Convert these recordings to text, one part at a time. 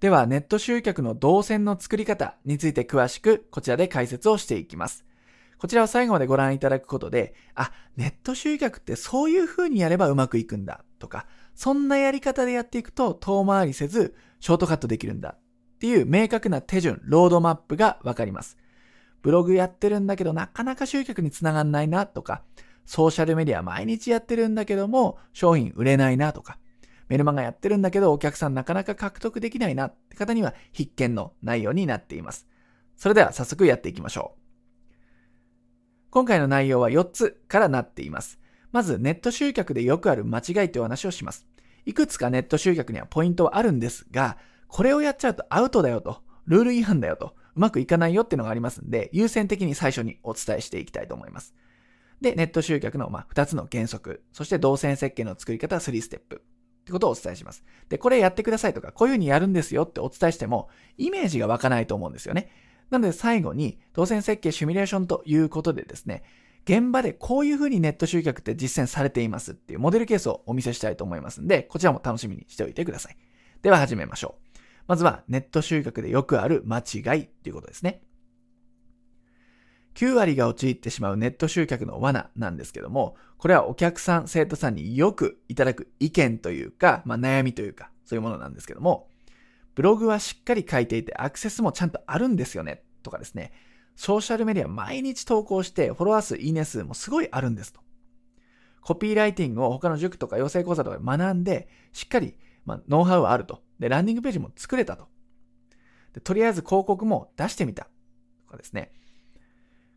では、ネット集客の動線の作り方について詳しくこちらで解説をしていきます。こちらを最後までご覧いただくことで、あ、ネット集客ってそういう風にやればうまくいくんだとか、そんなやり方でやっていくと遠回りせずショートカットできるんだっていう明確な手順、ロードマップがわかります。ブログやってるんだけどなかなか集客につながんないなとか、ソーシャルメディア毎日やってるんだけども商品売れないなとか、メルマガやってるんだけどお客さんなかなか獲得できないなって方には必見の内容になっています。それでは早速やっていきましょう。今回の内容は4つからなっています。まずネット集客でよくある間違いという話をします。いくつかネット集客にはポイントはあるんですが、これをやっちゃうとアウトだよと、ルール違反だよと、うまくいかないよっていうのがありますんで、優先的に最初にお伝えしていきたいと思います。で、ネット集客のま2つの原則、そして動線設計の作り方3ステップ。ってことをお伝えします。で、これやってくださいとか、こういうふうにやるんですよってお伝えしても、イメージが湧かないと思うんですよね。なので最後に、動線設計シミュレーションということでですね、現場でこういうふうにネット集客って実践されていますっていうモデルケースをお見せしたいと思いますんで、こちらも楽しみにしておいてください。では始めましょう。まずはネット集客でよくある間違いっていうことですね。9割が陥ってしまうネット集客の罠なんですけども、これはお客さん、生徒さんによくいただく意見というか、まあ、悩みというか、そういうものなんですけども、ブログはしっかり書いていてアクセスもちゃんとあるんですよね、とかですね、ソーシャルメディア毎日投稿してフォロワー数、いいね数もすごいあるんですと。コピーライティングを他の塾とか養成講座とかで学んで、しっかり、まあ、ノウハウはあると。で、ランディングページも作れたと。でとりあえず広告も出してみた。とかですね。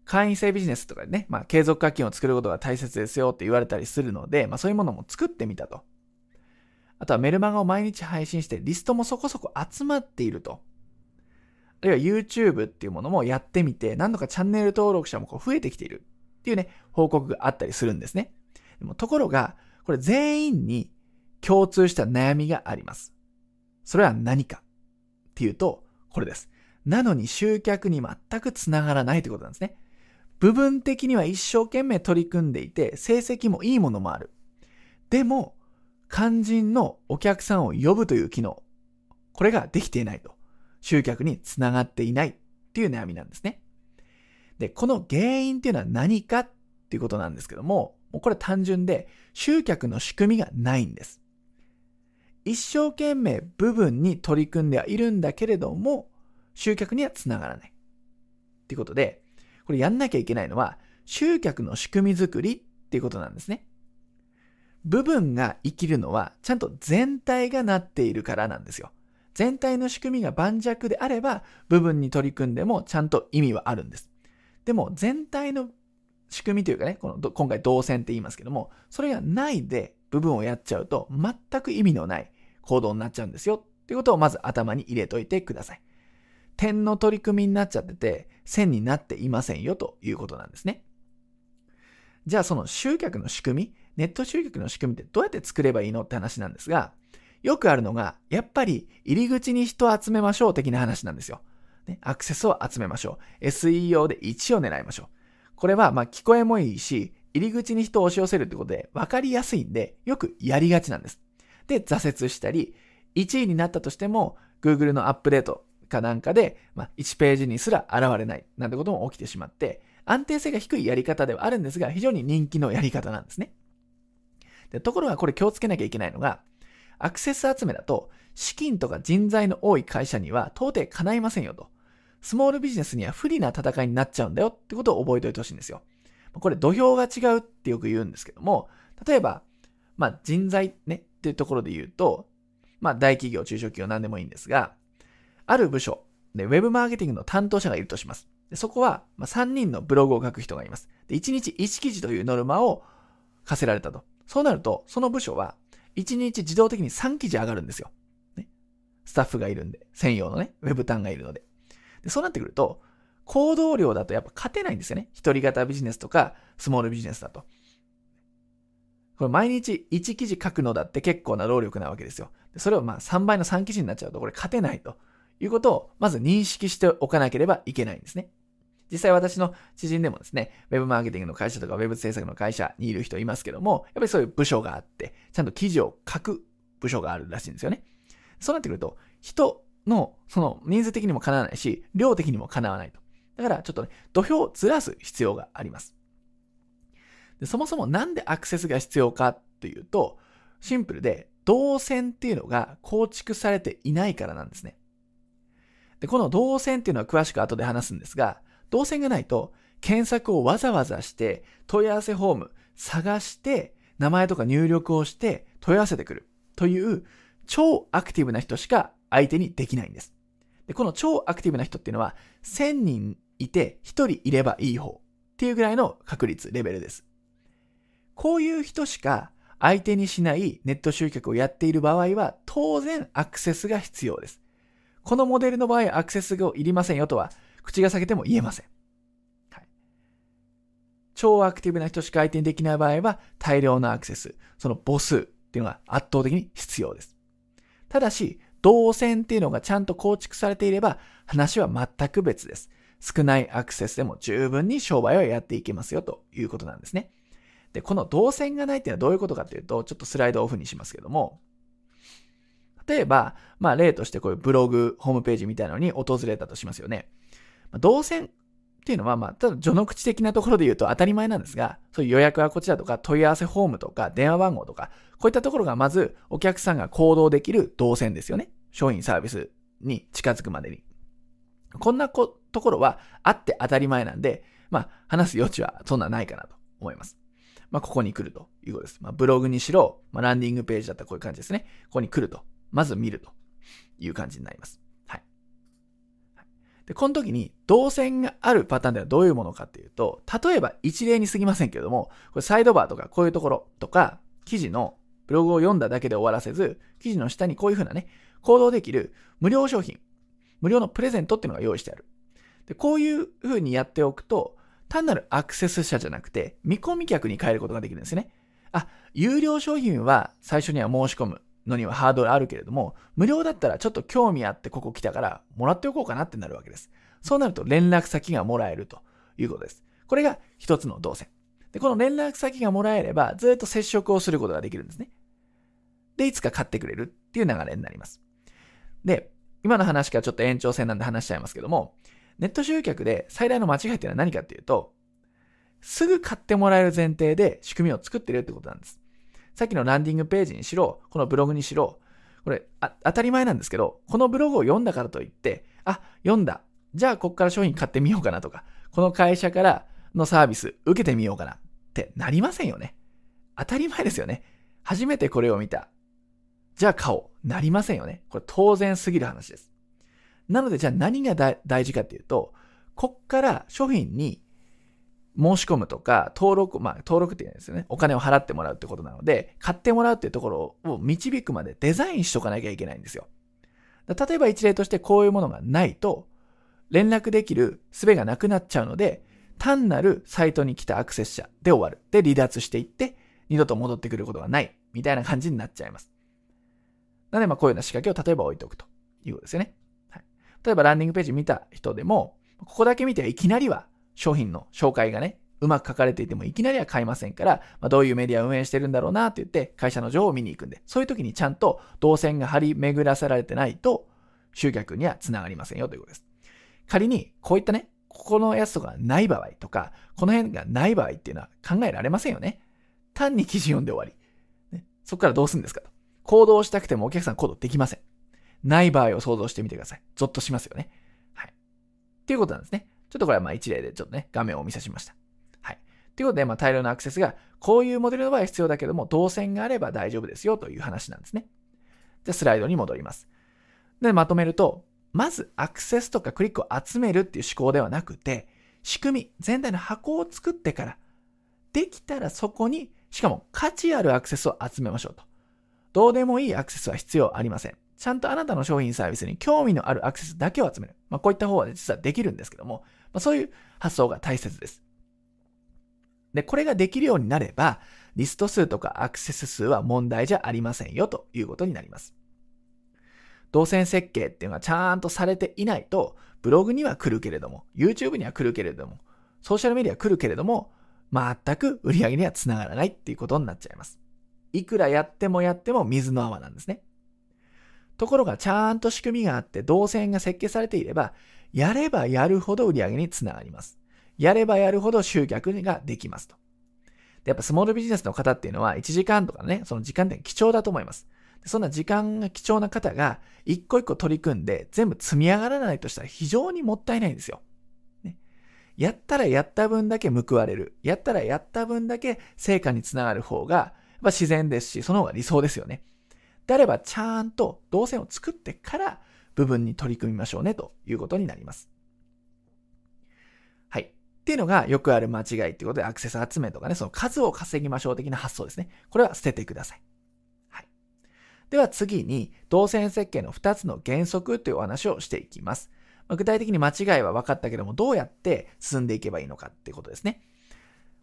会員制ビジネスとかでね、まあ、継続課金を作ることが大切ですよって言われたりするので、まあ、そういうものも作ってみたと。あとはメルマガを毎日配信してリストもそこそこ集まっていると。あるいは YouTube っていうものもやってみて、何度かチャンネル登録者もこう増えてきているっていうね、報告があったりするんですね。でもところが、これ全員に共通した悩みがあります。それは何かっていうと、これです。なのに集客に全くつながらないということなんですね。部分的には一生懸命取り組んでいて、成績もいいものもある。でも、肝心のお客さんを呼ぶという機能。これができていないと。集客につながっていないっていう悩みなんですね。で、この原因っていうのは何かっていうことなんですけども、もうこれ単純で、集客の仕組みがないんです。一生懸命部分に取り組んではいるんだけれども、集客にはつながらない。っていうことで、これやんなきゃいけないのは、集客の仕組み作りっていうことなんですね。部分が生きるのは、ちゃんと全体がなっているからなんですよ。全体の仕組みが盤石であれば、部分に取り組んでもちゃんと意味はあるんです。でも、全体の仕組みというかね、この今回動線って言いますけども、それがないで部分をやっちゃうと、全く意味のない行動になっちゃうんですよ。っていうことをまず頭に入れといてください。点の取り組みになっちゃってて、線になっていませんよということなんですね。じゃあその集客の仕組み、ネット集客の仕組みってどうやって作ればいいのって話なんですが、よくあるのが、やっぱり入り口に人を集めましょう的な話なんですよ。ね、アクセスを集めましょう。SEO で1を狙いましょう。これはまあ聞こえもいいし、入り口に人を押し寄せるってことで分かりやすいんで、よくやりがちなんです。で、挫折したり、1位になったとしても、Google のアップデートかなんかで、まあ、1ページにすら現れないなんてことも起きてしまって、安定性が低いやり方ではあるんですが、非常に人気のやり方なんですね。でところがこれ気をつけなきゃいけないのが、アクセス集めだと、資金とか人材の多い会社には到底叶いませんよと。スモールビジネスには不利な戦いになっちゃうんだよってことを覚えておいてほしいんですよ。これ土俵が違うってよく言うんですけども、例えば、まあ人材ねっていうところで言うと、まあ大企業、中小企業何でもいいんですが、ある部署で、ウェブマーケティングの担当者がいるとします。でそこは、ま、3人のブログを書く人がいます。で、1日1記事というノルマを課せられたと。そうなると、その部署は、1日自動的に3記事上がるんですよ。ね。スタッフがいるんで、専用のね、ウェブ端がいるので。で、そうなってくると、行動量だとやっぱ勝てないんですよね。一人型ビジネスとか、スモールビジネスだと。これ毎日1記事書くのだって結構な労力なわけですよ。でそれをまあ3倍の3記事になっちゃうとこれ勝てないと。いうことをまず認識しておかなければいけないんですね。実際私の知人でもですね、ウェブマーケティングの会社とかウェブ制作の会社にいる人いますけども、やっぱりそういう部署があって、ちゃんと記事を書く部署があるらしいんですよね。そうなってくると、人の、その人数的にも叶わないし、量的にも叶わないと。だからちょっとね、土俵をずらす必要があります。でそもそもなんでアクセスが必要かというと、シンプルで動線っていうのが構築されていないからなんですね。で、この動線っていうのは詳しく後で話すんですが、動線がないと検索をわざわざして問い合わせフォーム探して名前とか入力をして問い合わせてくるという超アクティブな人しか相手にできないんです。で、この超アクティブな人っていうのは1000人いて1人いればいい方っていうぐらいの確率、レベルです。こういう人しか相手にしないネット集客をやっている場合は当然アクセスが必要です。このモデルの場合アクセスがいりませんよとは口が裂けても言えません。はい、超アクティブな人しか相手にできない場合は大量のアクセス、その母数っていうのが圧倒的に必要です。ただし、動線っていうのがちゃんと構築されていれば話は全く別です。少ないアクセスでも十分に商売はやっていけますよということなんですね。で、この動線がないっていうのはどういうことかっていうと、ちょっとスライドオフにしますけども、例えば、まあ例としてこういうブログ、ホームページみたいなのに訪れたとしますよね。動線っていうのは、まあ、ただ序の口的なところで言うと当たり前なんですが、そういう予約はこちらとか問い合わせフォームとか電話番号とか、こういったところがまずお客さんが行動できる動線ですよね。商品サービスに近づくまでに。こんなところはあって当たり前なんで、まあ話す余地はそんなないかなと思います。まあここに来るということです。まあブログにしろ、まあランディングページだったらこういう感じですね。ここに来ると。まず見るという感じになります。はい。で、この時に動線があるパターンではどういうものかっていうと、例えば一例に過ぎませんけれども、これサイドバーとかこういうところとか、記事のブログを読んだだけで終わらせず、記事の下にこういうふうなね、行動できる無料商品、無料のプレゼントっていうのが用意してある。で、こういうふうにやっておくと、単なるアクセス者じゃなくて、見込み客に変えることができるんですね。あ、有料商品は最初には申し込む。のにはハードルあるけれども、無料だったらちょっと興味あってここ来たからもらっておこうかなってなるわけです。そうなると連絡先がもらえるということです。これが一つの動線。で、この連絡先がもらえればずっと接触をすることができるんですね。で、いつか買ってくれるっていう流れになります。で、今の話からちょっと延長線なんで話しちゃいますけども、ネット集客で最大の間違いっていうのは何かっていうと、すぐ買ってもらえる前提で仕組みを作ってるってことなんです。さっきのランディングページにしろ、このブログにしろ、これ、当たり前なんですけど、このブログを読んだからといって、あ、読んだ。じゃあ、こっから商品買ってみようかなとか、この会社からのサービス受けてみようかなってなりませんよね。当たり前ですよね。初めてこれを見た。じゃあ買おう。なりませんよね。これ当然すぎる話です。なので、じゃあ何が大事かっていうと、こっから商品に申し込むとか、登録、まあ、登録って言うんですよね。お金を払ってもらうってことなので、買ってもらうっていうところを導くまでデザインしとかなきゃいけないんですよ。例えば一例としてこういうものがないと、連絡できる術がなくなっちゃうので、単なるサイトに来たアクセス者で終わる。で、離脱していって、二度と戻ってくることがない。みたいな感じになっちゃいます。なので、まあ、こういうような仕掛けを例えば置いておくということですよね。はい。例えば、ランディングページ見た人でも、ここだけ見ていきなりは商品の紹介がね、うまく書かれていてもいきなりは買いませんから、まあ、どういうメディアを運営してるんだろうなって言って会社の情報を見に行くんで、そういう時にちゃんと動線が張り巡らせられてないと集客には繋がりませんよということです。仮にこういったね、ここのやつとかない場合とか、この辺がない場合っていうのは考えられませんよね。単に記事読んで終わり。ね、そこからどうするんですかと。行動したくてもお客さん行動できません。ない場合を想像してみてください。ゾッとしますよね。はい。っていうことなんですね。ちょっとこれはまあ一例でちょっとね、画面をお見せしました。はい。ということで、まあ大量のアクセスが、こういうモデルの場合は必要だけども、動線があれば大丈夫ですよという話なんですね。じゃあスライドに戻ります。で、まとめると、まずアクセスとかクリックを集めるっていう思考ではなくて、仕組み、全体の箱を作ってから、できたらそこに、しかも価値あるアクセスを集めましょうと。どうでもいいアクセスは必要ありません。ちゃんとあなたの商品サービスに興味のあるアクセスだけを集める。まあ、こういった方は実はできるんですけども、まあ、そういう発想が大切です。で、これができるようになれば、リスト数とかアクセス数は問題じゃありませんよということになります。動線設計っていうのがちゃんとされていないと、ブログには来るけれども、YouTube には来るけれども、ソーシャルメディア来るけれども、全く売り上げには繋がらないっていうことになっちゃいます。いくらやってもやっても水の泡なんですね。ところがちゃんと仕組みがあって動線が設計されていれば、やればやるほど売り上げにつながります。やればやるほど集客ができますと。やっぱスモールビジネスの方っていうのは1時間とかね、その時間って貴重だと思います。そんな時間が貴重な方が一個一個取り組んで全部積み上がらないとしたら非常にもったいないんですよ。ね、やったらやった分だけ報われる。やったらやった分だけ成果につながる方がやっぱ自然ですし、その方が理想ですよね。であれば、ちゃんと動線を作ってから部分に取り組みましょうねということになります。はい。っていうのがよくある間違いっていうことで、アクセス集めとかね、その数を稼ぎましょう的な発想ですね。これは捨ててください。はい。では次に、動線設計の2つの原則というお話をしていきます。ま、具体的に間違いは分かったけども、どうやって進んでいけばいいのかっていうことですね。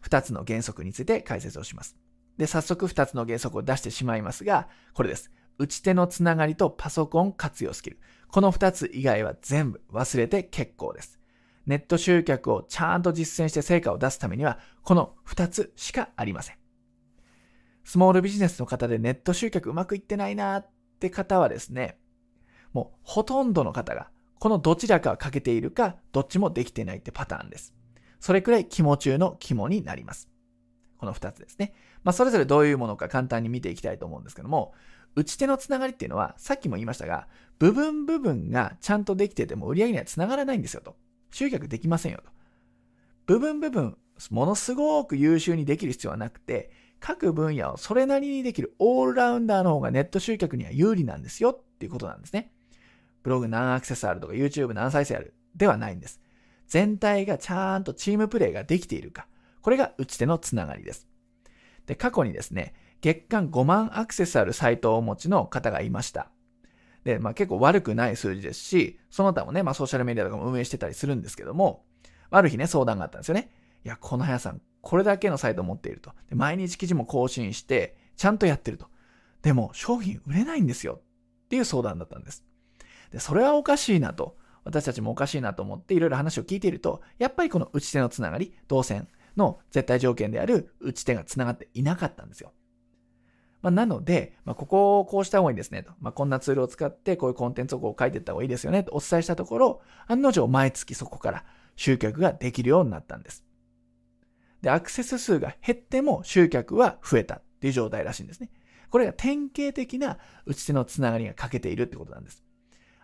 2つの原則について解説をします。で、早速2つの原則を出してしまいますが、これです。打ち手のつながりとパソコン活用スキル。この2つ以外は全部忘れて結構です。ネット集客をちゃんと実践して成果を出すためには、この2つしかありません。スモールビジネスの方でネット集客うまくいってないなーって方はですね、もうほとんどの方がこのどちらかは欠けているか、どっちもできてないってパターンです。それくらい肝中の肝になります。この2つですね。まあ、それぞれどういうものか簡単に見ていきたいと思うんですけども、打ち手のつながりっていうのは、さっきも言いましたが、部分部分がちゃんとできてても売り上げにはつながらないんですよと。集客できませんよと。部分部分、ものすごく優秀にできる必要はなくて、各分野をそれなりにできるオールラウンダーの方がネット集客には有利なんですよっていうことなんですね。ブログ何アクセスあるとか YouTube 何再生あるではないんです。全体がちゃんとチームプレイができているか。これが打ち手のつながりです。で、過去にですね、月間5万アクセスあるサイトをお持ちの方がいました。で、まあ結構悪くない数字ですし、その他もね、まあソーシャルメディアとかも運営してたりするんですけども、ある日ね、相談があったんですよね。いや、この速さん、これだけのサイトを持っていると。で毎日記事も更新して、ちゃんとやってると。でも、商品売れないんですよ。っていう相談だったんです。で、それはおかしいなと。私たちもおかしいなと思っていろいろ話を聞いていると、やっぱりこの打ち手のつながり、動線の絶対条件である打ち手がつながっていなかったんですよ。まあ、なので、まあ、ここをこうした方がいいですねと。まあ、こんなツールを使ってこういうコンテンツをこう書いていった方がいいですよねとお伝えしたところ、案の定毎月そこから集客ができるようになったんです。で、アクセス数が減っても集客は増えたっていう状態らしいんですね。これが典型的な打ち手のつながりが欠けているってことなんです。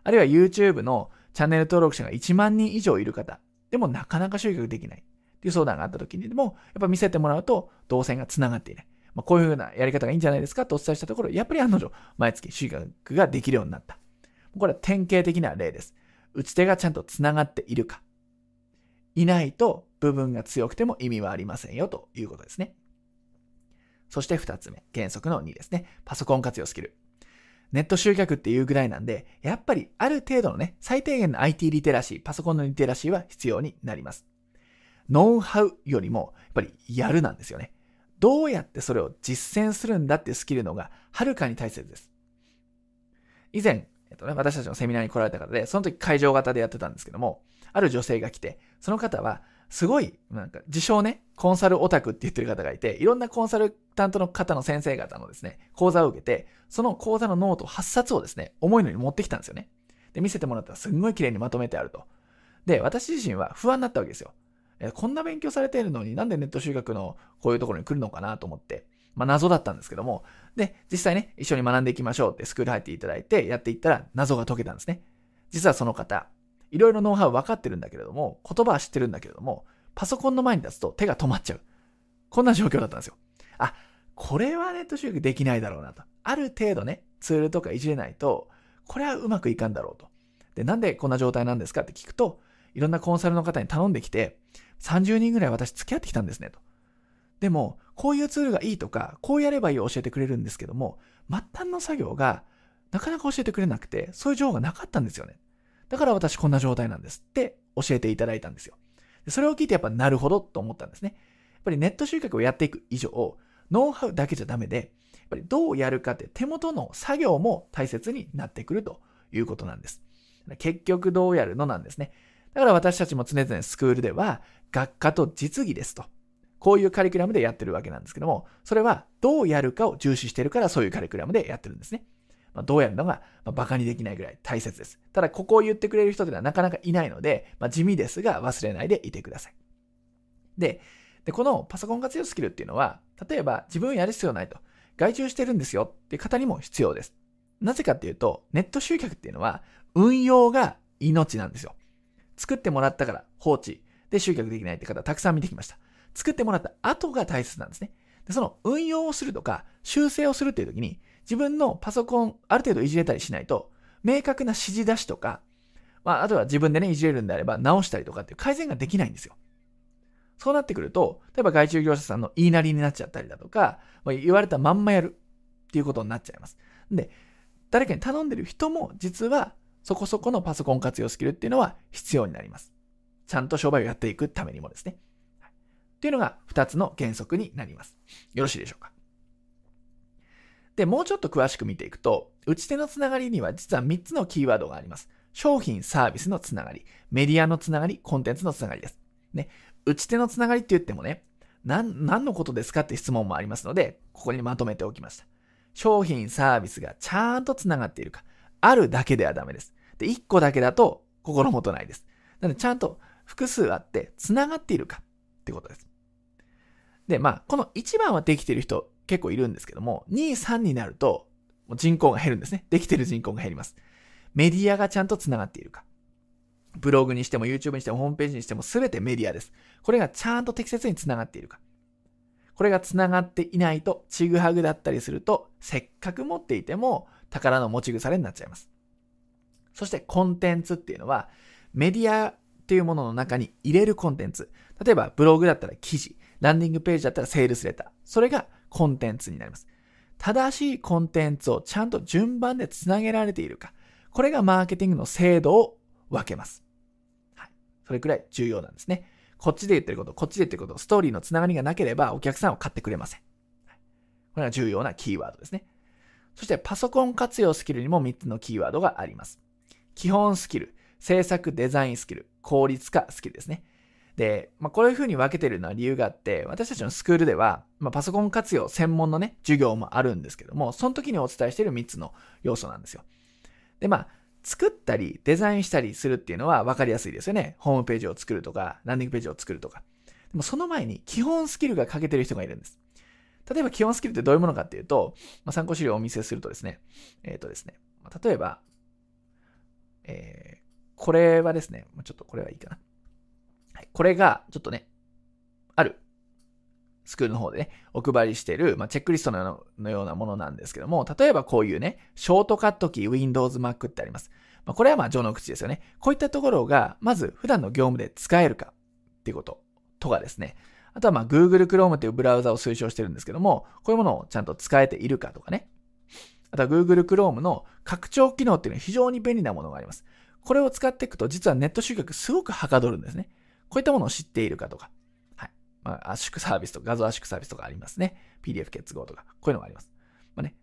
あるいは YouTube のチャンネル登録者が1万人以上いる方、でもなかなか集客できないっていう相談があった時にでも、やっぱ見せてもらうと動線がつながっていない。まあ、こういうふうなやり方がいいんじゃないですか？とお伝えしたところ、やっぱり案の定、毎月収穫ができるようになった。これは典型的な例です。打ち手がちゃんと繋がっているか。いないと部分が強くても意味はありませんよということですね。そして二つ目、原則の2ですね。パソコン活用スキル。ネット集客っていうぐらいなんで、やっぱりある程度のね、最低限の IT リテラシー、パソコンのリテラシーは必要になります。ノウハウよりも、やっぱりやるなんですよね。どうやってそれを実践するんだってスキルのがはるかに大切です。以前、えっとね、私たちのセミナーに来られた方で、その時会場型でやってたんですけども、ある女性が来て、その方は、すごい、なんか、自称ね、コンサルオタクって言ってる方がいて、いろんなコンサルタントの方の先生方のですね、講座を受けて、その講座のノート8冊をですね、重いのに持ってきたんですよね。で、見せてもらったらすんごい綺麗にまとめてあると。で、私自身は不安になったわけですよ。えこんな勉強されているのになんでネット集客のこういうところに来るのかなと思って、まあ謎だったんですけども、で、実際ね、一緒に学んでいきましょうってスクール入っていただいてやっていったら謎が解けたんですね。実はその方、いろいろノウハウ分かってるんだけれども、言葉は知ってるんだけれども、パソコンの前に立つと手が止まっちゃう。こんな状況だったんですよ。あ、これはネット集客できないだろうなと。ある程度ね、ツールとかいじれないと、これはうまくいかんだろうと。で、なんでこんな状態なんですかって聞くと、いろんなコンサルの方に頼んできて、30人ぐらい私付き合ってきたんですねと。でも、こういうツールがいいとか、こうやればいいを教えてくれるんですけども、末端の作業がなかなか教えてくれなくて、そういう情報がなかったんですよね。だから私こんな状態なんですって教えていただいたんですよ。それを聞いてやっぱなるほどと思ったんですね。やっぱりネット集客をやっていく以上、ノウハウだけじゃダメで、やっぱりどうやるかって手元の作業も大切になってくるということなんです。結局どうやるのなんですね。だから私たちも常々スクールでは、学科と実技ですと。こういうカリキュラムでやってるわけなんですけども、それはどうやるかを重視してるからそういうカリキュラムでやってるんですね。まあ、どうやるのが、まあ、バカにできないぐらい大切です。ただ、ここを言ってくれる人ではなかなかいないので、まあ、地味ですが忘れないでいてください。で、で、このパソコン活用スキルっていうのは、例えば自分やる必要ないと、外注してるんですよっていう方にも必要です。なぜかっていうと、ネット集客っていうのは、運用が命なんですよ。作ってもらったから放置で集客できないって方たくさん見てきました。作ってもらった後が大切なんですね。で、その運用をするとか、修正をするっていう時に、自分のパソコン、ある程度いじれたりしないと、明確な指示出しとか、まあ、あとは自分でね、いじれるんであれば直したりとかっていう改善ができないんですよ。そうなってくると、例えば外注業者さんの言いなりになっちゃったりだとか、ま、言われたまんまやるっていうことになっちゃいます。で、誰かに頼んでる人も実はそこそこのパソコン活用スキルっていうのは必要になります。ちゃんと商売をやっていくためにもですね。っていうのが2つの原則になります。よろしいでしょうか。で、もうちょっと詳しく見ていくと、打ち手のつながりには実は3つのキーワードがあります。商品、サービスのつながり、メディアのつながり、コンテンツのつながりです。ね。打ち手のつながりって言ってもね、何、何のことですかって質問もありますので、ここにまとめておきました。商品、サービスがちゃんとつながっているか。あるだけではダメです。で、1個だけだと心もとないです。なので、ちゃんと複数あってつながっているかってことです。で、まあ、この1番はできてる人結構いるんですけども、2、3になると人口が減るんですね。できてる人口が減ります。メディアがちゃんとつながっているか。ブログにしても YouTube にしてもホームページにしても全てメディアです。これがちゃんと適切につながっているか。これがつながっていないと、ちぐはぐだったりすると、せっかく持っていても宝の持ち腐れになっちゃいます。そしてコンテンツっていうのは、メディアっていうものの中に入れるコンテンツ。例えばブログだったら記事、ランディングページだったらセールスレター。それがコンテンツになります。正しいコンテンツをちゃんと順番でつなげられているか。これがマーケティングの精度を分けます。はい。それくらい重要なんですね。こっちで言ってること、こっちで言ってること、ストーリーのつながりがなければお客さんを買ってくれません。はい、これが重要なキーワードですね。そしてパソコン活用スキルにも3つのキーワードがあります。基本スキル、制作デザインスキル、効率化スキルですね。で、まあ、こういう風に分けてるのは理由があって、私たちのスクールでは、まあ、パソコン活用専門のね、授業もあるんですけども、その時にお伝えしている3つの要素なんですよ。で、まあ、作ったり、デザインしたりするっていうのは分かりやすいですよね。ホームページを作るとか、ランディングページを作るとか。でもその前に基本スキルが欠けてる人がいるんです。例えば基本スキルってどういうものかっていうと、まあ、参考資料をお見せするとですね、えっ、ー、とですね、例えば、えー、これはですね、ちょっとこれはいいかな。はい、これが、ちょっとね、あるスクールの方でね、お配りしている、まあ、チェックリストのようなものなんですけども、例えばこういうね、ショートカットキー Windows Mac ってあります。まあ、これはまあ、序の口ですよね。こういったところが、まず普段の業務で使えるかっていうこととかですね。あとはまあ、Google Chrome っていうブラウザを推奨してるんですけども、こういうものをちゃんと使えているかとかね。あとは Google Chrome の拡張機能っていうのは非常に便利なものがあります。これを使っていくと、実はネット集客すごくはかどるんですね。こういったものを知っているかとか。はい。まあ、圧縮サービスとか、画像圧縮サービスとかありますね。PDF 結合とか、こういうのがあります。まあね。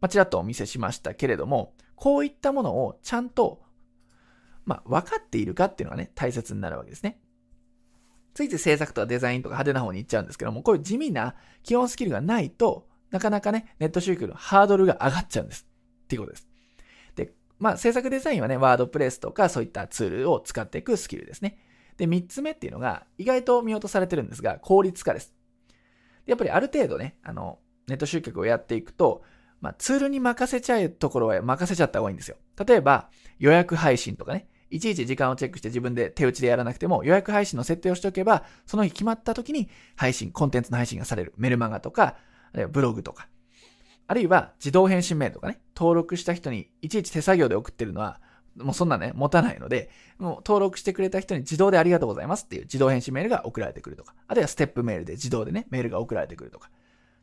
まあ、ちらっとお見せしましたけれども、こういったものをちゃんと、まあ、分かっているかっていうのがね、大切になるわけですね。ついつい制作とかデザインとか派手な方に行っちゃうんですけども、こういう地味な基本スキルがないと、なかなかね、ネット集客のハードルが上がっちゃうんです。っていうことです。まあ、制作デザインはね、ワードプレスとかそういったツールを使っていくスキルですね。で、3つ目っていうのが、意外と見落とされてるんですが、効率化です。やっぱりある程度ね、あの、ネット集客をやっていくと、まあ、ツールに任せちゃうところは任せちゃった方がいいんですよ。例えば、予約配信とかね、いちいち時間をチェックして自分で手打ちでやらなくても予約配信の設定をしておけば、その日決まった時に配信、コンテンツの配信がされる。メルマガとか、あるいはブログとか。あるいは自動返信メールとかね、登録した人にいちいち手作業で送ってるのは、もうそんなね、持たないので、もう登録してくれた人に自動でありがとうございますっていう自動返信メールが送られてくるとか、あるいはステップメールで自動でね、メールが送られてくるとか、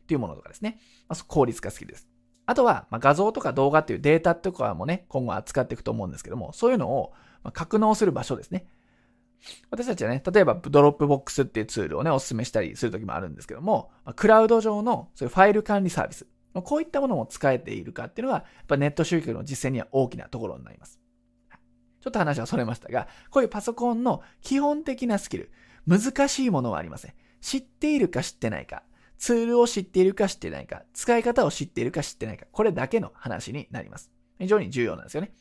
っていうものとかですね。まあ、効率化好きです。あとは、まあ、画像とか動画っていうデータとかもね、今後扱っていくと思うんですけども、そういうのをま格納する場所ですね。私たちはね、例えばドロップボックスっていうツールをね、お勧めしたりするときもあるんですけども、クラウド上のそういうファイル管理サービス、こういったものも使えているかっていうのが、やっぱネット集客の実践には大きなところになります。ちょっと話はそれましたが、こういうパソコンの基本的なスキル、難しいものはありません。知っているか知ってないか、ツールを知っているか知ってないか、使い方を知っているか知ってないか、これだけの話になります。非常に重要なんですよね。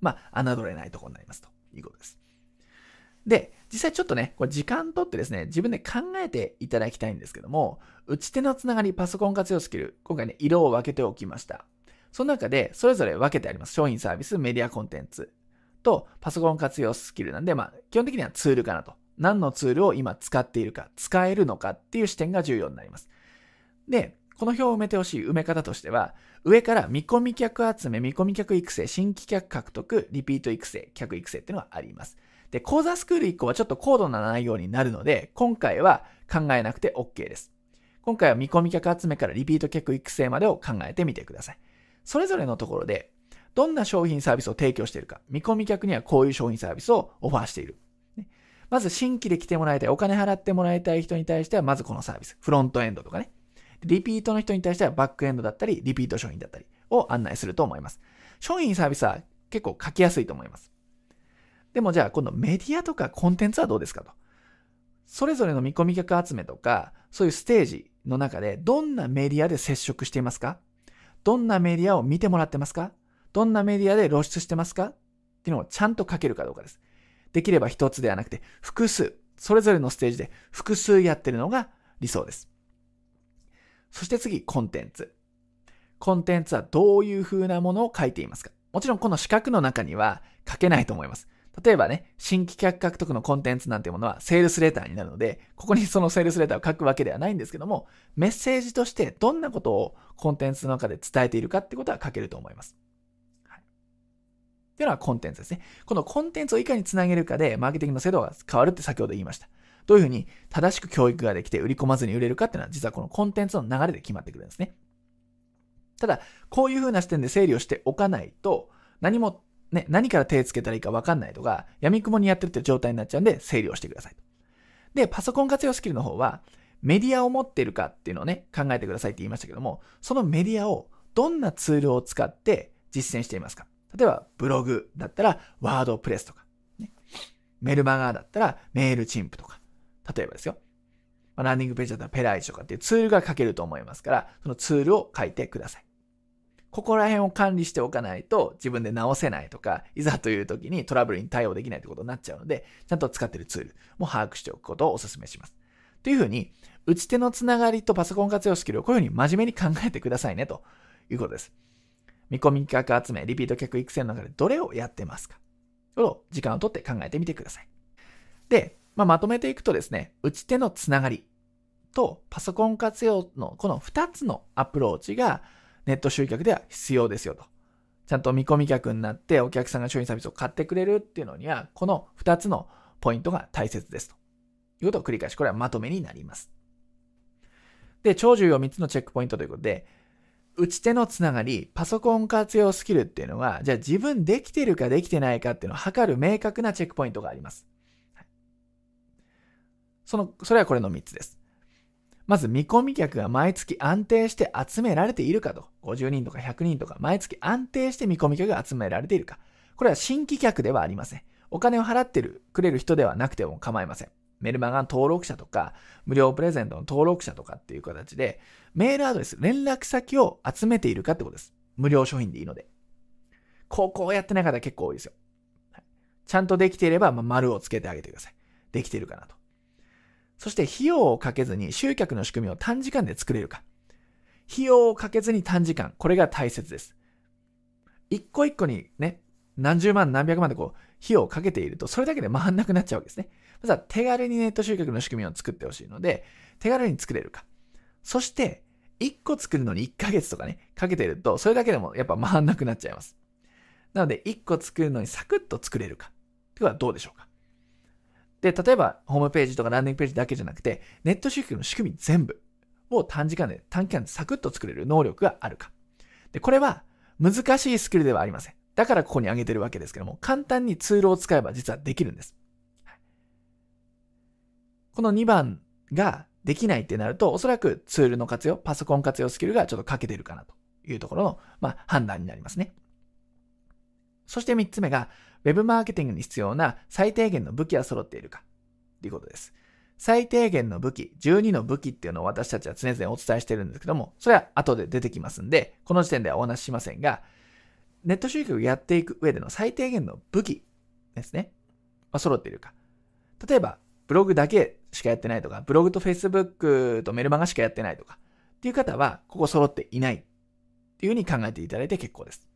まあ、侮れないところになりますということです。で、実際ちょっとね、これ時間とってですね、自分で考えていただきたいんですけども、打ち手のつながり、パソコン活用スキル、今回ね、色を分けておきました。その中で、それぞれ分けてあります。商品サービス、メディアコンテンツと、パソコン活用スキルなんで、まあ、基本的にはツールかなと。何のツールを今使っているか、使えるのかっていう視点が重要になります。で、この表を埋めてほしい埋め方としては、上から見込み客集め、見込み客育成、新規客獲得、リピート育成、客育成っていうのがあります。で、講座スクール1個はちょっと高度な内容になるので、今回は考えなくて OK です。今回は見込み客集めからリピート客育成までを考えてみてください。それぞれのところで、どんな商品サービスを提供しているか、見込み客にはこういう商品サービスをオファーしている。まず新規で来てもらいたい、お金払ってもらいたい人に対しては、まずこのサービス。フロントエンドとかね。リピートの人に対してはバックエンドだったり、リピート商品だったりを案内すると思います。商品サービスは結構書きやすいと思います。でもじゃあ今度メディアとかコンテンツはどうですかと。それぞれの見込み客集めとか、そういうステージの中でどんなメディアで接触していますか？どんなメディアを見てもらってますか？どんなメディアで露出してますか？っていうのをちゃんと書けるかどうかです。できれば一つではなくて複数、それぞれのステージで複数やってるのが理想です。そして次、コンテンツ。コンテンツはどういう風なものを書いていますか？もちろんこの四角の中には書けないと思います。例えばね、新規客獲得のコンテンツなんていうものはセールスレターになるので、ここにそのセールスレターを書くわけではないんですけども、メッセージとしてどんなことをコンテンツの中で伝えているかってことは書けると思います。はい。っていうのはコンテンツですね。このコンテンツをいかにつなげるかで、マーケティングの精度が変わるって先ほど言いました。どういうふうに正しく教育ができて売り込まずに売れるかっていうのは実はこのコンテンツの流れで決まってくるんですね。ただ、こういうふうな視点で整理をしておかないと、何もね、何から手つけたらいいか分かんないとか、闇雲にやってるって状態になっちゃうんで、整理をしてください。で、パソコン活用スキルの方は、メディアを持っているかっていうのをね、考えてくださいって言いましたけども、そのメディアをどんなツールを使って実践していますか例えば、ブログだったら、ワードプレスとか、ね、メルマガだったら、メールチンプとか、例えばですよ。ランディングページだったらペライチとかっていうツールが書けると思いますから、そのツールを書いてください。ここら辺を管理しておかないと自分で直せないとか、いざという時にトラブルに対応できないということになっちゃうので、ちゃんと使ってるツールも把握しておくことをお勧めします。というふうに、打ち手のつながりとパソコン活用スキルをこういうふうに真面目に考えてくださいねということです。見込み客集め、リピート客育成の中でどれをやってますか？を時間をとって考えてみてください。で、まあ、まとめていくとですね、打ち手のつながりとパソコン活用のこの2つのアプローチがネット集客では必要ですよと。ちゃんと見込み客になってお客さんが商品サービスを買ってくれるっていうのには、この2つのポイントが大切ですと。いうことを繰り返し、これはまとめになります。で、超重要3つのチェックポイントということで、打ち手のつながり、パソコン活用スキルっていうのは、じゃあ自分できてるかできてないかっていうのを測る明確なチェックポイントがあります。その、それはこれの3つです。まず見込み客が毎月安定して集められているかと。50人とか100人とか毎月安定して見込み客が集められているか。これは新規客ではありません。お金を払ってる、くれる人ではなくても構いません。メルマガの登録者とか、無料プレゼントの登録者とかっていう形で、メールアドレス、連絡先を集めているかってことです。無料商品でいいので。ここをやってない方結構多いですよ。ちゃんとできていれば、まあ、丸をつけてあげてください。できてるかなと。そして費用をかけずに集客の仕組みを短時間で作れるか。費用をかけずに短時間。これが大切です。一個一個にね、何十万何百万でこう、費用をかけていると、それだけで回んなくなっちゃうわけですね。まずは手軽にネット集客の仕組みを作ってほしいので、手軽に作れるか。そして、一個作るのに1ヶ月とかね、かけていると、それだけでもやっぱ回んなくなっちゃいます。なので、一個作るのにサクッと作れるか。ってことはどうでしょうか？で、例えば、ホームページとかランディングページだけじゃなくて、ネット集客の仕組み全部を短時間で、短期間でサクッと作れる能力があるか。で、これは難しいスキルではありません。だからここに挙げてるわけですけども、簡単にツールを使えば実はできるんです。この2番ができないってなると、おそらくツールの活用、パソコン活用スキルがちょっと欠けてるかなというところの、まあ、判断になりますね。そして3つ目が、Web マーケティングに必要な最低限の武器は揃っているかということです。最低限の武器、12の武器っていうのを私たちは常々お伝えしてるんですけども、それは後で出てきますんで、この時点ではお話ししませんが、ネット集客をやっていく上での最低限の武器ですね。まあ、揃っているか。例えば、ブログだけしかやってないとか、ブログと Facebook とメルマガしかやってないとか、っていう方は、ここ揃っていないっていうふうに考えていただいて結構です。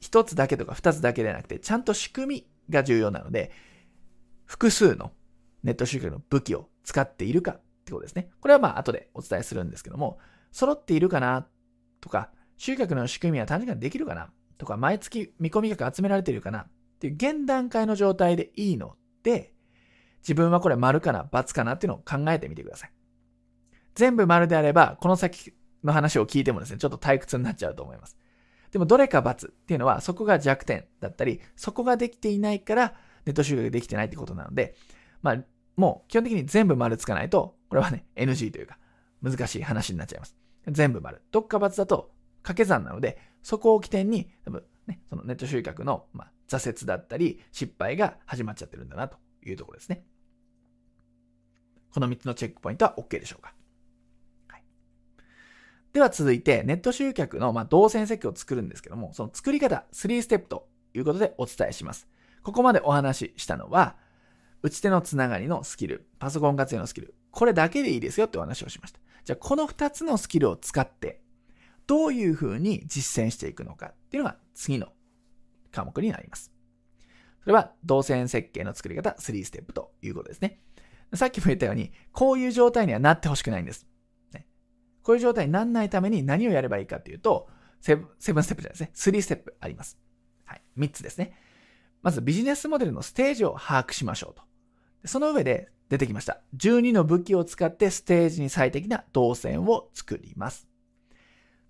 一つだけとか二つだけではなくて、ちゃんと仕組みが重要なので、複数のネット集客の武器を使っているかってことですね。これはまあ後でお伝えするんですけども、揃っているかなとか、集客の仕組みは短時間できるかなとか、毎月見込み額集められてるかなっていう現段階の状態でいいので、自分はこれ丸かな×かなっていうのを考えてみてください。全部丸であれば、この先の話を聞いてもですね、ちょっと退屈になっちゃうと思います。でもどれか×っていうのは、そこが弱点だったり、そこができていないから、ネット集客できてないってことなので、まあ、もう基本的に全部丸つかないと、これはね、NG というか、難しい話になっちゃいます。全部丸。どっか×だと掛け算なので、そこを起点に、多分ね、そのネット集客の、まあ、挫折だったり、失敗が始まっちゃってるんだなというところですね。この3つのチェックポイントは OK でしょうか？では続いて、ネット集客の、まあ、動線設計を作るんですけども、その作り方、3ステップということでお伝えします。ここまでお話ししたのは、打ち手のつながりのスキル、パソコン活用のスキル、これだけでいいですよってお話をしました。じゃあ、この2つのスキルを使って、どういうふうに実践していくのかっていうのが次の科目になります。それは、動線設計の作り方3ステップということですね。さっきも言ったように、こういう状態にはなってほしくないんです。こういう状態にならないために何をやればいいかっていうと、セブンステップじゃないですね。3ステップあります。はい。3つですね。まずビジネスモデルのステージを把握しましょうと。その上で出てきました。12の武器を使ってステージに最適な動線を作ります。